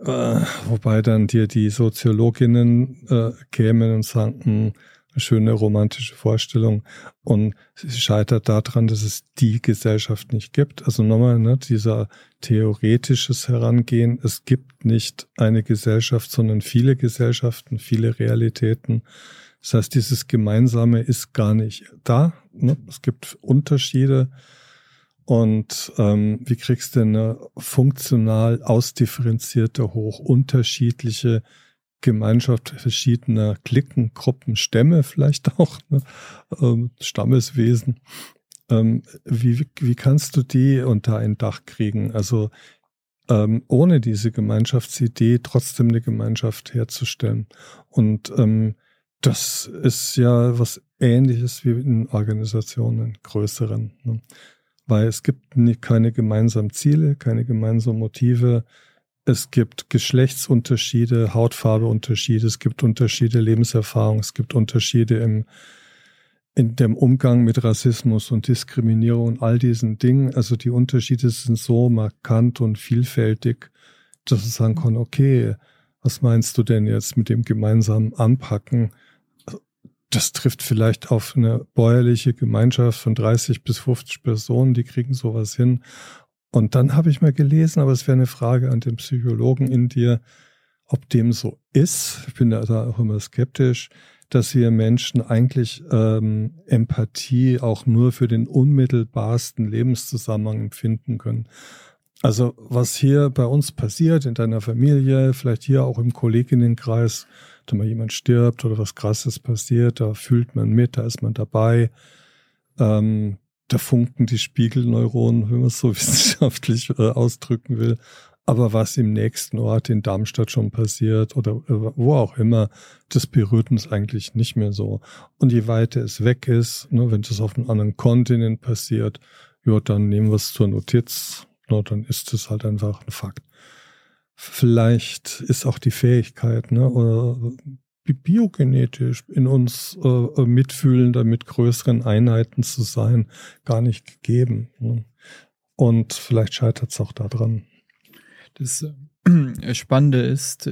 Äh, wobei dann dir die Soziologinnen äh, kämen und sagen, hm, eine schöne romantische Vorstellung und sie scheitert daran, dass es die Gesellschaft nicht gibt. Also nochmal, ne, dieser theoretisches Herangehen, es gibt nicht eine Gesellschaft, sondern viele Gesellschaften, viele Realitäten. Das heißt, dieses Gemeinsame ist gar nicht da. Ne? Es gibt Unterschiede. Und ähm, wie kriegst du eine funktional ausdifferenzierte, hoch unterschiedliche Gemeinschaft verschiedener Klicken, Gruppen, Stämme vielleicht auch, ne? ähm, Stammeswesen. Ähm, wie, wie kannst du die unter ein Dach kriegen? Also ähm, ohne diese Gemeinschaftsidee trotzdem eine Gemeinschaft herzustellen. Und ähm, das ist ja was Ähnliches wie in Organisationen, größeren. Ne? Weil es gibt nie, keine gemeinsamen Ziele, keine gemeinsamen Motive, es gibt Geschlechtsunterschiede, Hautfarbeunterschiede, es gibt Unterschiede Lebenserfahrung, es gibt Unterschiede im, in dem Umgang mit Rassismus und Diskriminierung und all diesen Dingen. Also die Unterschiede sind so markant und vielfältig, dass man sagen kann, okay, was meinst du denn jetzt mit dem gemeinsamen Anpacken? Das trifft vielleicht auf eine bäuerliche Gemeinschaft von 30 bis 50 Personen, die kriegen sowas hin. Und dann habe ich mal gelesen, aber es wäre eine Frage an den Psychologen in dir, ob dem so ist. Ich bin da auch immer skeptisch, dass wir Menschen eigentlich ähm, Empathie auch nur für den unmittelbarsten Lebenszusammenhang empfinden können. Also was hier bei uns passiert in deiner Familie, vielleicht hier auch im Kolleginnenkreis, da mal jemand stirbt oder was Krasses passiert, da fühlt man mit, da ist man dabei. Ähm, da funken die Spiegelneuronen, wenn man es so wissenschaftlich äh, ausdrücken will. Aber was im nächsten Ort in Darmstadt schon passiert oder äh, wo auch immer, das berührt uns eigentlich nicht mehr so. Und je weiter es weg ist, ne, wenn das auf einem anderen Kontinent passiert, ja, dann nehmen wir es zur Notiz. Ne, dann ist es halt einfach ein Fakt. Vielleicht ist auch die Fähigkeit, ne, oder biogenetisch in uns äh, äh, mitfühlender mit größeren Einheiten zu sein, gar nicht gegeben. Ne? Und vielleicht scheitert es auch daran. Das äh, Spannende ist,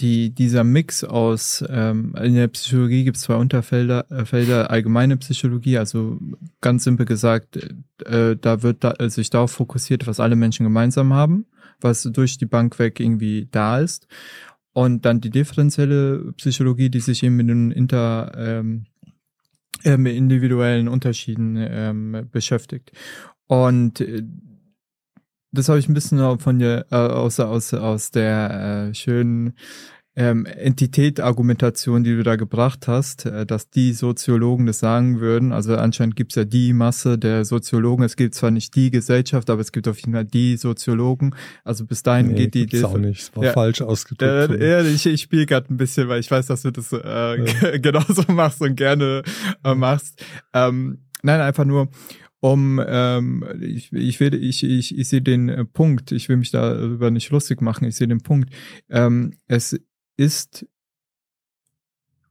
die, dieser Mix aus, ähm, in der Psychologie gibt es zwei Unterfelder, äh, Felder, allgemeine Psychologie, also ganz simpel gesagt, äh, da wird da, äh, sich darauf fokussiert, was alle Menschen gemeinsam haben, was durch die Bank weg irgendwie da ist. Und dann die differenzielle Psychologie, die sich eben mit den inter, ähm, äh, individuellen Unterschieden ähm, beschäftigt. Und äh, das habe ich ein bisschen von der, äh, aus, aus, aus der äh, schönen ähm, Entität-Argumentation, die du da gebracht hast, äh, dass die Soziologen das sagen würden. Also anscheinend gibt es ja die Masse der Soziologen. Es gibt zwar nicht die Gesellschaft, aber es gibt auf jeden Fall die Soziologen. Also bis dahin nee, geht die Idee. auch nicht. Es war ja, falsch ausgedrückt. Äh, ja, ich, ich spiele gerade ein bisschen, weil ich weiß, dass du das äh, ja. genauso machst und gerne äh, machst. Ähm, nein, einfach nur um ähm, ich, ich will ich ich, ich sehe den äh, Punkt ich will mich darüber nicht lustig machen ich sehe den Punkt ähm, es ist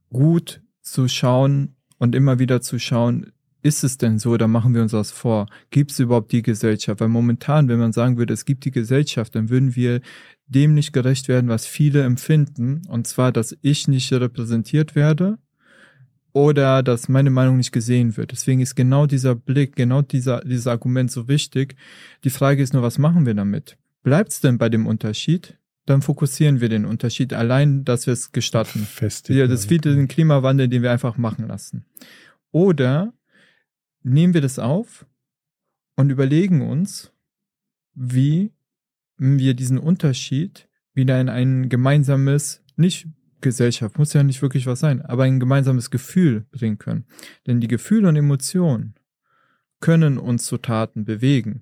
gut zu schauen und immer wieder zu schauen, ist es denn so oder machen wir uns das vor? Gibt es überhaupt die Gesellschaft? Weil momentan, wenn man sagen würde, es gibt die Gesellschaft, dann würden wir dem nicht gerecht werden, was viele empfinden. Und zwar, dass ich nicht repräsentiert werde oder dass meine Meinung nicht gesehen wird. Deswegen ist genau dieser Blick, genau dieser, dieses Argument so wichtig. Die Frage ist nur, was machen wir damit? Bleibt es denn bei dem Unterschied? Dann fokussieren wir den Unterschied allein, dass wir es gestatten. Festigen. Ja, das ist den Klimawandel, den wir einfach machen lassen. Oder nehmen wir das auf und überlegen uns, wie wir diesen Unterschied wieder in ein gemeinsames, nicht Gesellschaft, muss ja nicht wirklich was sein, aber ein gemeinsames Gefühl bringen können. Denn die Gefühle und Emotionen können uns zu Taten bewegen.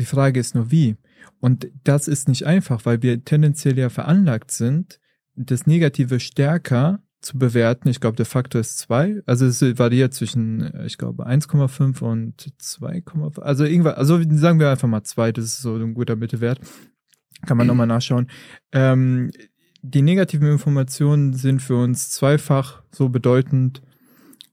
Die Frage ist nur wie. Und das ist nicht einfach, weil wir tendenziell ja veranlagt sind, das Negative stärker zu bewerten. Ich glaube, der Faktor ist zwei. Also es variiert zwischen, ich glaube, 1,5 und 2,5. Also irgendwas, also sagen wir einfach mal zwei, das ist so ein guter Mittelwert. Kann man nochmal nachschauen. Ähm, die negativen Informationen sind für uns zweifach so bedeutend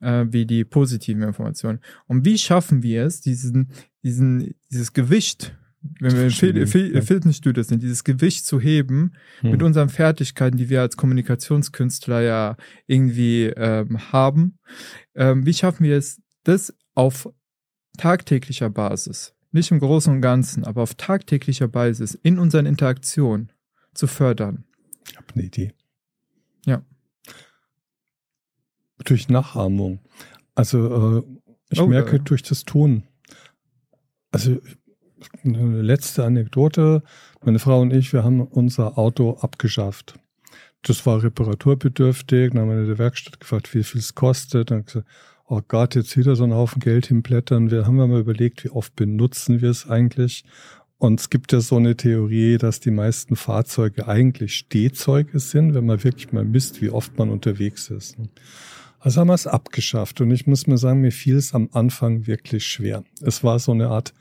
äh, wie die positiven Informationen. Und wie schaffen wir es, diesen, diesen, dieses Gewicht wenn wir im Fitnessstudio sind, dieses Gewicht zu heben hm. mit unseren Fertigkeiten, die wir als Kommunikationskünstler ja irgendwie ähm, haben. Ähm, wie schaffen wir es, das auf tagtäglicher Basis, nicht im Großen und Ganzen, aber auf tagtäglicher Basis in unseren Interaktionen zu fördern? Ich habe eine Idee. Ja. Durch Nachahmung. Also äh, ich oh, merke durch das Tun. Also eine letzte Anekdote. Meine Frau und ich, wir haben unser Auto abgeschafft. Das war reparaturbedürftig. Dann haben wir in der Werkstatt gefragt, wie viel es kostet. Dann gesagt, oh Gott, jetzt wieder so einen Haufen Geld hinblättern. Wir haben mal überlegt, wie oft benutzen wir es eigentlich. Und es gibt ja so eine Theorie, dass die meisten Fahrzeuge eigentlich Stehzeuge sind, wenn man wirklich mal misst, wie oft man unterwegs ist. Also haben wir es abgeschafft. Und ich muss mir sagen, mir fiel es am Anfang wirklich schwer. Es war so eine Art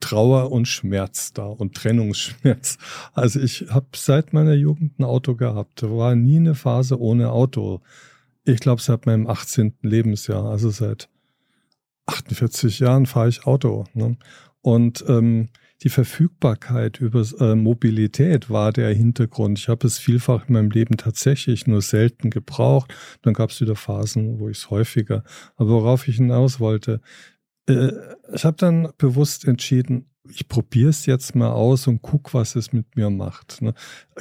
Trauer und Schmerz da und Trennungsschmerz. Also ich habe seit meiner Jugend ein Auto gehabt. War nie eine Phase ohne Auto. Ich glaube, seit meinem 18. Lebensjahr, also seit 48 Jahren fahre ich Auto. Ne? Und ähm, die Verfügbarkeit über äh, Mobilität war der Hintergrund. Ich habe es vielfach in meinem Leben tatsächlich nur selten gebraucht. Dann gab es wieder Phasen, wo ich es häufiger. Aber worauf ich hinaus wollte, äh, ich habe dann bewusst entschieden, ich probiere es jetzt mal aus und guck, was es mit mir macht. Ne?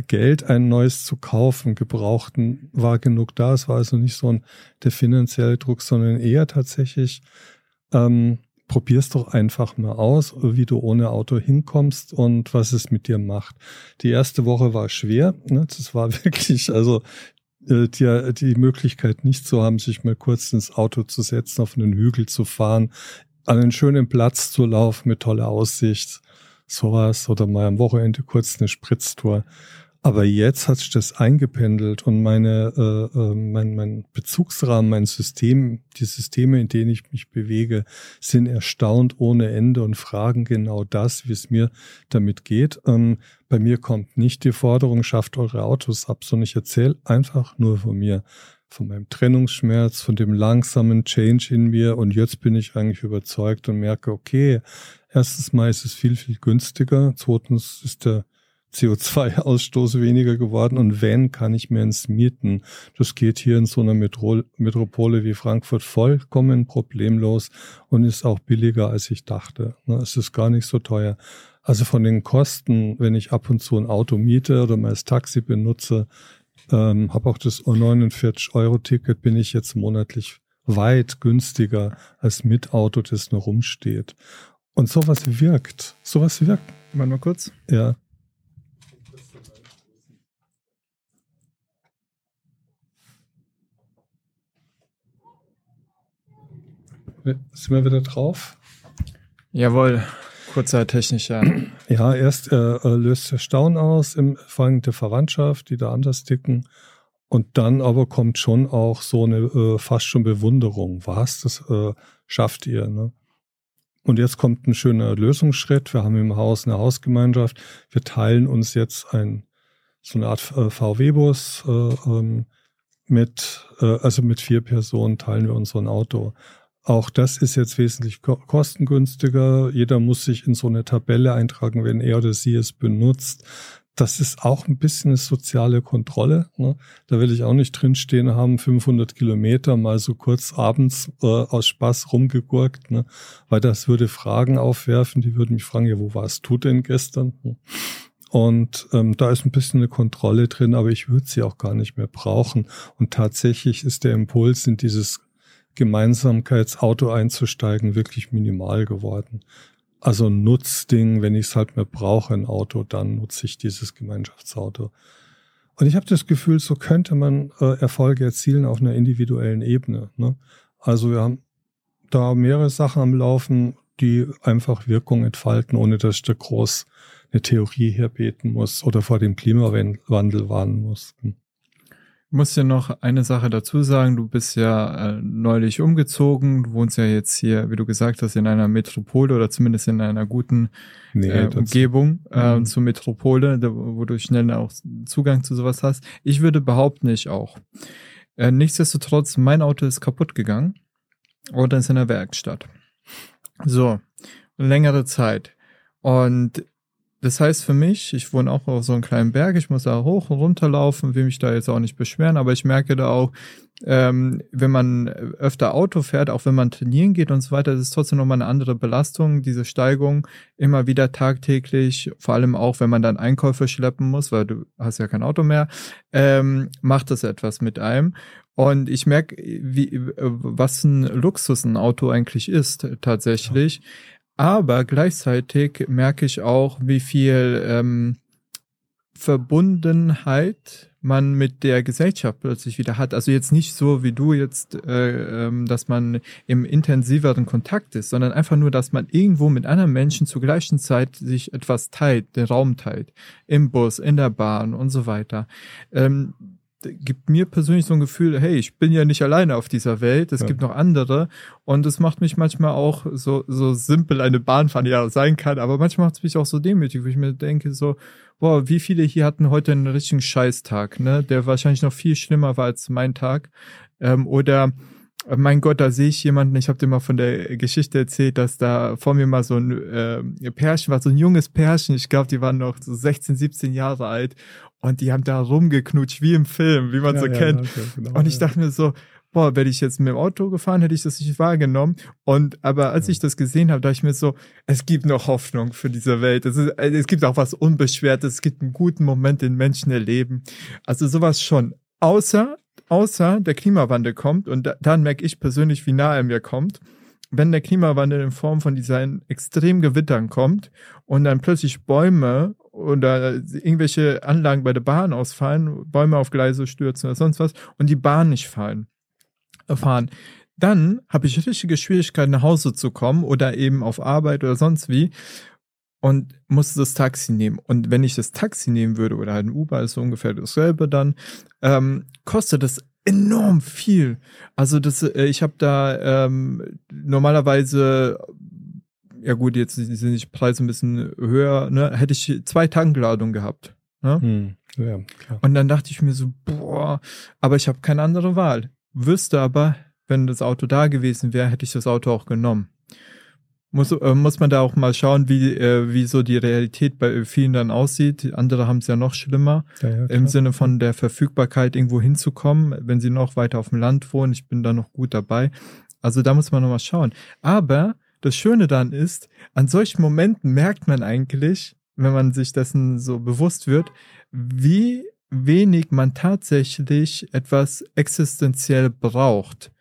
Geld, ein neues zu kaufen, gebrauchten, war genug da. Es war also nicht so ein der finanzielle Druck, sondern eher tatsächlich, ähm, probier's doch einfach mal aus, wie du ohne Auto hinkommst und was es mit dir macht. Die erste Woche war schwer. Ne? Das war wirklich, also äh, die, die Möglichkeit nicht zu haben, sich mal kurz ins Auto zu setzen, auf einen Hügel zu fahren, an einen schönen Platz zu laufen mit toller Aussicht, sowas oder mal am Wochenende kurz eine Spritztour. Aber jetzt hat sich das eingependelt und meine, äh, äh, mein, mein Bezugsrahmen, mein System, die Systeme, in denen ich mich bewege, sind erstaunt ohne Ende und fragen genau das, wie es mir damit geht. Ähm, bei mir kommt nicht die Forderung, schafft eure Autos ab, sondern ich erzähle einfach nur von mir von meinem Trennungsschmerz, von dem langsamen Change in mir und jetzt bin ich eigentlich überzeugt und merke, okay, erstens mal ist es viel, viel günstiger, zweitens ist der CO2-Ausstoß weniger geworden und wenn, kann ich mir ins mieten. Das geht hier in so einer Metro Metropole wie Frankfurt vollkommen problemlos und ist auch billiger, als ich dachte. Ne, es ist gar nicht so teuer. Also von den Kosten, wenn ich ab und zu ein Auto miete oder mal das Taxi benutze, ähm, habe auch das 49-Euro-Ticket, bin ich jetzt monatlich weit günstiger als mit Auto, das nur rumsteht. Und sowas wirkt. Sowas wirkt. Mal nur kurz. Ja. Sind wir wieder drauf? Jawohl. Kurzer technischer. Ja, erst äh, äh löst der Staunen aus, im, vor allem der Verwandtschaft, die da anders ticken. Und dann aber kommt schon auch so eine äh, fast schon Bewunderung. Was, das äh, schafft ihr. Ne? Und jetzt kommt ein schöner Lösungsschritt. Wir haben im Haus eine Hausgemeinschaft. Wir teilen uns jetzt ein, so eine Art äh, VW-Bus äh, ähm, mit, äh, also mit vier Personen teilen wir uns so ein Auto. Auch das ist jetzt wesentlich kostengünstiger. Jeder muss sich in so eine Tabelle eintragen, wenn er oder sie es benutzt. Das ist auch ein bisschen eine soziale Kontrolle. Ne? Da will ich auch nicht drinstehen haben, 500 Kilometer mal so kurz abends äh, aus Spaß rumgegurkt, ne? weil das würde Fragen aufwerfen. Die würden mich fragen, ja, wo warst du denn gestern? Und ähm, da ist ein bisschen eine Kontrolle drin, aber ich würde sie auch gar nicht mehr brauchen. Und tatsächlich ist der Impuls in dieses Gemeinsamkeitsauto einzusteigen wirklich minimal geworden. Also Nutzding, wenn ich es halt mehr brauche, ein Auto, dann nutze ich dieses Gemeinschaftsauto. Und ich habe das Gefühl, so könnte man äh, Erfolge erzielen auf einer individuellen Ebene. Ne? Also wir haben da mehrere Sachen am Laufen, die einfach Wirkung entfalten, ohne dass ich da groß eine Theorie herbeten muss oder vor dem Klimawandel warnen muss. Muss dir noch eine Sache dazu sagen. Du bist ja äh, neulich umgezogen. Du wohnst ja jetzt hier, wie du gesagt hast, in einer Metropole oder zumindest in einer guten nee, äh, Umgebung äh, mhm. zur Metropole, da, wo du schnell auch Zugang zu sowas hast. Ich würde behaupten, ich auch. Äh, nichtsdestotrotz, mein Auto ist kaputt gegangen oder ist in der Werkstatt. So, längere Zeit. Und das heißt für mich, ich wohne auch auf so einem kleinen Berg, ich muss da hoch und runter laufen, will mich da jetzt auch nicht beschweren, aber ich merke da auch, ähm, wenn man öfter Auto fährt, auch wenn man trainieren geht und so weiter, das ist trotzdem nochmal eine andere Belastung, diese Steigung immer wieder tagtäglich, vor allem auch, wenn man dann Einkäufe schleppen muss, weil du hast ja kein Auto mehr, ähm, macht das etwas mit einem. Und ich merke, wie, was ein Luxus ein Auto eigentlich ist, tatsächlich. Ja. Aber gleichzeitig merke ich auch, wie viel ähm, Verbundenheit man mit der Gesellschaft plötzlich wieder hat. Also jetzt nicht so wie du jetzt, äh, ähm, dass man im intensiveren Kontakt ist, sondern einfach nur, dass man irgendwo mit anderen Menschen zur gleichen Zeit sich etwas teilt, den Raum teilt, im Bus, in der Bahn und so weiter. Ähm, gibt mir persönlich so ein Gefühl, hey, ich bin ja nicht alleine auf dieser Welt, es ja. gibt noch andere. Und es macht mich manchmal auch so, so simpel eine Bahnfahrt ja sein kann, aber manchmal macht es mich auch so demütig, wo ich mir denke so, boah, wie viele hier hatten heute einen richtigen Scheißtag, ne, der wahrscheinlich noch viel schlimmer war als mein Tag. Ähm, oder äh, mein Gott, da sehe ich jemanden, ich habe dir mal von der Geschichte erzählt, dass da vor mir mal so ein äh, Pärchen war, so ein junges Pärchen, ich glaube, die waren noch so 16, 17 Jahre alt und die haben da rumgeknutscht, wie im Film, wie man ja, so ja, kennt. Okay, genau, und ich dachte mir so, boah, wäre ich jetzt mit dem Auto gefahren, hätte ich das nicht wahrgenommen. Und aber als ich das gesehen habe, dachte ich mir so, es gibt noch Hoffnung für diese Welt. Es, ist, es gibt auch was Unbeschwertes, es gibt einen guten Moment, den Menschen erleben. Also sowas schon. Außer, außer der Klimawandel kommt und da, dann merke ich persönlich, wie nah er mir kommt. Wenn der Klimawandel in Form von diesen extremen Gewittern kommt und dann plötzlich Bäume oder irgendwelche Anlagen bei der Bahn ausfallen, Bäume auf Gleise stürzen oder sonst was und die Bahn nicht fallen, äh, fahren, dann habe ich richtige Schwierigkeiten nach Hause zu kommen oder eben auf Arbeit oder sonst wie und muss das Taxi nehmen. Und wenn ich das Taxi nehmen würde oder halt ein Uber, ist so ungefähr dasselbe dann, ähm, kostet das enorm viel. Also das, äh, ich habe da ähm, normalerweise ja gut, jetzt sind die Preise ein bisschen höher, ne, hätte ich zwei Tankladungen gehabt. Ne? Hm, ja. Und dann dachte ich mir so, boah, aber ich habe keine andere Wahl. Wüsste aber, wenn das Auto da gewesen wäre, hätte ich das Auto auch genommen. Muss, äh, muss man da auch mal schauen, wie, äh, wie so die Realität bei vielen dann aussieht. Andere haben es ja noch schlimmer, ja, ja, im Sinne von der Verfügbarkeit irgendwo hinzukommen, wenn sie noch weiter auf dem Land wohnen. Ich bin da noch gut dabei. Also da muss man noch mal schauen. Aber das Schöne dann ist, an solchen Momenten merkt man eigentlich, wenn man sich dessen so bewusst wird, wie wenig man tatsächlich etwas existenziell braucht.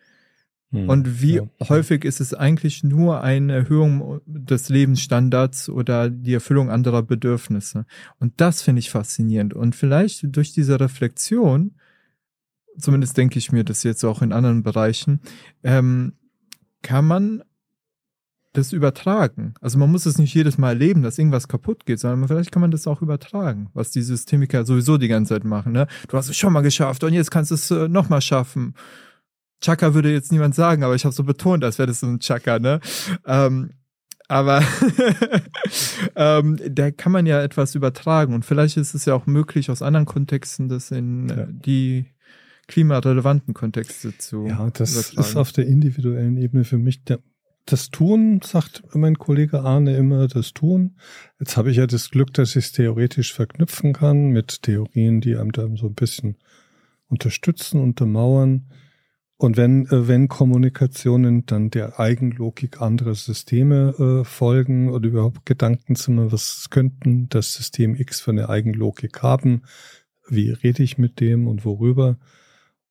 Hm, und wie ja. häufig ist es eigentlich nur eine Erhöhung des Lebensstandards oder die Erfüllung anderer Bedürfnisse. Und das finde ich faszinierend. Und vielleicht durch diese Reflexion, zumindest denke ich mir das jetzt auch in anderen Bereichen, ähm, kann man das übertragen. Also man muss es nicht jedes Mal erleben, dass irgendwas kaputt geht, sondern vielleicht kann man das auch übertragen, was die Systemiker sowieso die ganze Zeit machen. Ne? Du hast es schon mal geschafft und jetzt kannst du es äh, nochmal schaffen. Chaka würde jetzt niemand sagen, aber ich habe so betont, als wäre das so ein Chaka, ne? Ähm, aber ähm, da kann man ja etwas übertragen und vielleicht ist es ja auch möglich, aus anderen Kontexten das in ja. die klimarelevanten Kontexte zu Ja, das übertragen. ist auf der individuellen Ebene für mich der das Tun, sagt mein Kollege Arne immer, das Tun. Jetzt habe ich ja das Glück, dass ich es theoretisch verknüpfen kann mit Theorien, die einem dann so ein bisschen unterstützen, untermauern. Und wenn, äh, wenn Kommunikationen dann der Eigenlogik anderer Systeme äh, folgen oder überhaupt Gedanken zu machen, was könnten das System X für eine Eigenlogik haben, wie rede ich mit dem und worüber,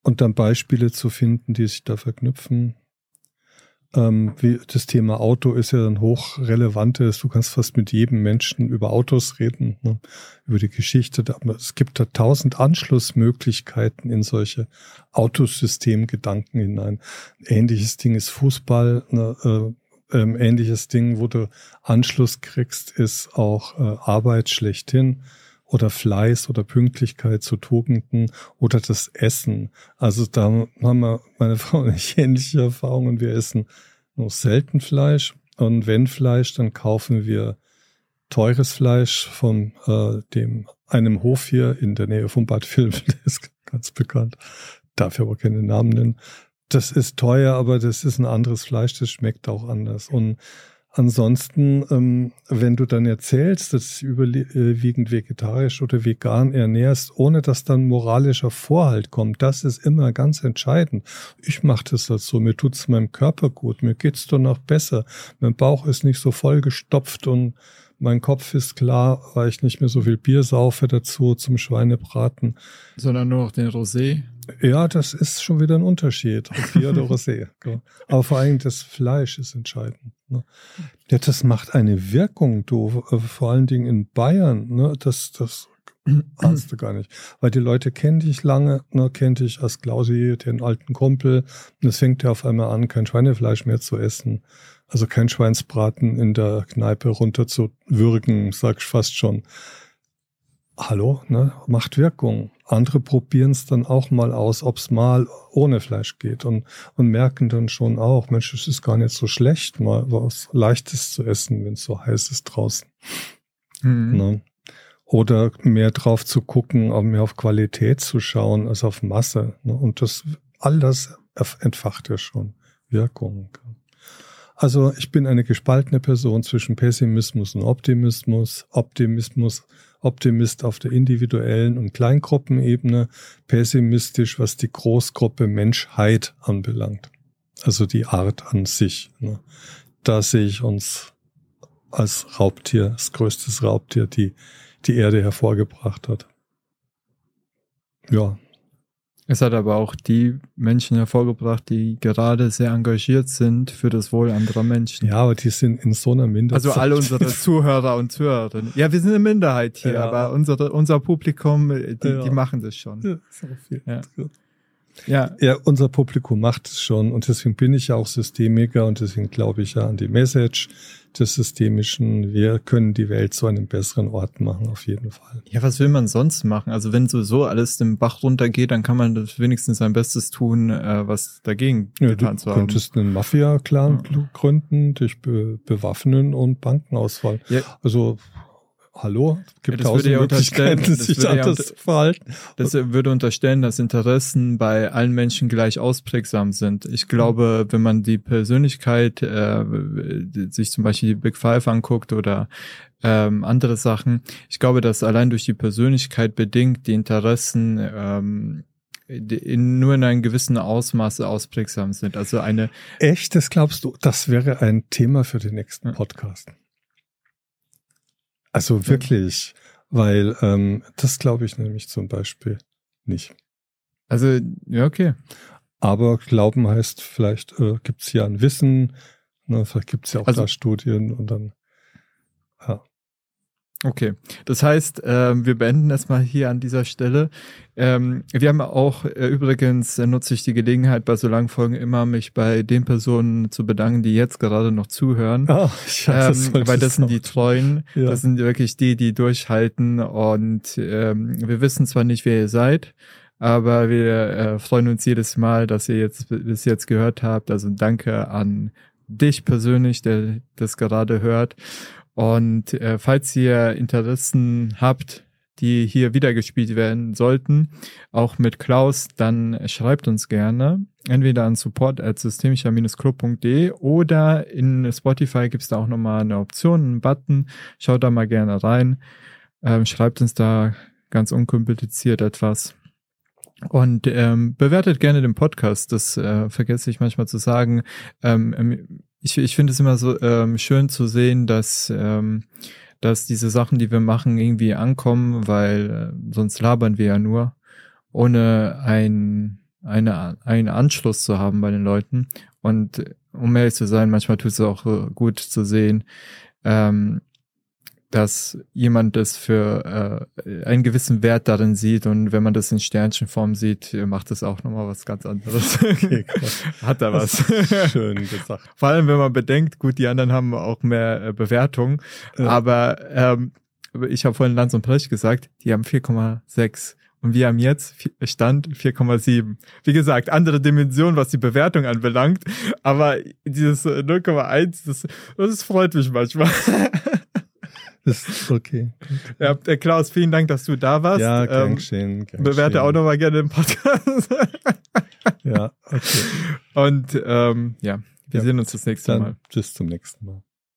und dann Beispiele zu finden, die sich da verknüpfen, das Thema Auto ist ja dann hochrelevantes. Du kannst fast mit jedem Menschen über Autos reden, ne? über die Geschichte. Es gibt da tausend Anschlussmöglichkeiten in solche Autosystemgedanken hinein. Ähnliches Ding ist Fußball. Ne? Äh, ähm, ähnliches Ding, wo du Anschluss kriegst, ist auch äh, Arbeit schlechthin oder Fleiß oder Pünktlichkeit zu Tugenden oder das Essen. Also da haben wir, meine Frau und ich ähnliche Erfahrungen. Wir essen nur selten Fleisch und wenn Fleisch, dann kaufen wir teures Fleisch von äh, dem einem Hof hier in der Nähe von Bad Vilbel, der ist ganz bekannt, darf ich aber keine Namen nennen. Das ist teuer, aber das ist ein anderes Fleisch, das schmeckt auch anders. Und Ansonsten, ähm, wenn du dann erzählst, dass du überwiegend vegetarisch oder vegan ernährst, ohne dass dann moralischer Vorhalt kommt, das ist immer ganz entscheidend. Ich mache das halt so, mir tut's meinem Körper gut, mir geht's doch noch besser, mein Bauch ist nicht so vollgestopft und mein Kopf ist klar, weil ich nicht mehr so viel Bier saufe dazu zum Schweinebraten. Sondern nur noch den Rosé. Ja, das ist schon wieder ein Unterschied, ob Bier oder Rosé. Aber vor allem das Fleisch ist entscheidend. Ne? Ja, das macht eine Wirkung, du, äh, vor allen Dingen in Bayern, ne? das, das ahnst du gar nicht. Weil die Leute kennen dich lange, ne? kennt dich als Klausi, den alten Kumpel, und es fängt ja auf einmal an, kein Schweinefleisch mehr zu essen. Also kein Schweinsbraten in der Kneipe runter zu würgen, sag ich fast schon. Hallo, ne? Macht Wirkung. Andere probieren es dann auch mal aus, ob es mal ohne Fleisch geht und, und merken dann schon auch, Mensch, es ist gar nicht so schlecht, mal was Leichtes zu essen, wenn es so heiß ist draußen. Mhm. Ne? Oder mehr drauf zu gucken, mehr auf Qualität zu schauen als auf Masse. Ne? Und das, all das entfacht ja schon Wirkung. Also ich bin eine gespaltene Person zwischen Pessimismus und Optimismus. Optimismus, Optimist auf der individuellen und Kleingruppenebene, pessimistisch, was die Großgruppe Menschheit anbelangt. Also die Art an sich. Ne? Da sehe ich uns als Raubtier, das größte Raubtier, die die Erde hervorgebracht hat. Ja, es hat aber auch die Menschen hervorgebracht, die gerade sehr engagiert sind für das Wohl anderer Menschen. Ja, aber die sind in so einer Minderheit. Also alle unsere Zuhörer und Zuhörerinnen. Ja, wir sind eine Minderheit hier, ja. aber unsere, unser Publikum, die, ja. die machen das schon. Ja, so viel. Ja. Ja. ja, unser Publikum macht es schon und deswegen bin ich ja auch Systemiker und deswegen glaube ich ja an die Message des Systemischen. Wir können die Welt zu einem besseren Ort machen, auf jeden Fall. Ja, was will man sonst machen? Also wenn sowieso alles den Bach runtergeht, dann kann man wenigstens sein Bestes tun, äh, was dagegen ja, getan zu haben. Du könntest einen Mafia-Clan ja. gründen, dich be bewaffnen und Banken ausfallen. Ja. Also hallo, gibt ja, tausend ja Möglichkeiten, sich anders ja zu verhalten. Das würde unterstellen, dass Interessen bei allen Menschen gleich ausprägsam sind. Ich glaube, wenn man die Persönlichkeit, äh, sich zum Beispiel die Big Five anguckt oder ähm, andere Sachen, ich glaube, dass allein durch die Persönlichkeit bedingt die Interessen ähm, in, nur in einem gewissen Ausmaß ausprägsam sind. Also eine. Echt? Das glaubst du? Das wäre ein Thema für den nächsten Podcast. Also wirklich, weil ähm, das glaube ich nämlich zum Beispiel nicht. Also, ja, okay. Aber Glauben heißt, vielleicht äh, gibt es ja ein Wissen, ne, vielleicht gibt es ja auch also, da Studien und dann, ja. Okay, das heißt, äh, wir beenden erstmal hier an dieser Stelle. Ähm, wir haben auch, äh, übrigens äh, nutze ich die Gelegenheit bei so langen Folgen immer, mich bei den Personen zu bedanken, die jetzt gerade noch zuhören. Oh, scheiße, ähm, weil das sind die Treuen, ja. das sind wirklich die, die durchhalten und ähm, wir wissen zwar nicht, wer ihr seid, aber wir äh, freuen uns jedes Mal, dass ihr jetzt bis jetzt gehört habt. Also danke an dich persönlich, der das gerade hört. Und äh, falls ihr Interessen habt, die hier wiedergespielt werden sollten, auch mit Klaus, dann schreibt uns gerne. Entweder an support at systemischer-club.de oder in Spotify gibt's da auch nochmal eine Option, einen Button. Schaut da mal gerne rein. Ähm, schreibt uns da ganz unkompliziert etwas. Und ähm, bewertet gerne den Podcast. Das äh, vergesse ich manchmal zu sagen. Ähm, ich, ich finde es immer so ähm, schön zu sehen, dass, ähm, dass diese Sachen, die wir machen, irgendwie ankommen, weil äh, sonst labern wir ja nur, ohne ein, eine, einen Anschluss zu haben bei den Leuten. Und um ehrlich zu sein, manchmal tut es auch äh, gut zu sehen, ähm, dass jemand das für äh, einen gewissen Wert darin sieht und wenn man das in Sternchenform sieht, macht das auch nochmal was ganz anderes. Okay, Hat da was. Schön gesagt. Vor allem, wenn man bedenkt, gut, die anderen haben auch mehr äh, Bewertungen, ja. aber ähm, ich habe vorhin Lanz und Brecht gesagt, die haben 4,6 und wir haben jetzt Stand 4,7. Wie gesagt, andere Dimension, was die Bewertung anbelangt, aber dieses 0,1, äh, das, das freut mich manchmal. ist okay. Ja, Klaus, vielen Dank, dass du da warst. Ja, gern ähm, geschehen. Gern bewerte auch nochmal gerne den Podcast. ja, okay. Und ähm, ja, wir ja, sehen uns das nächste Mal. Bis zum nächsten Mal.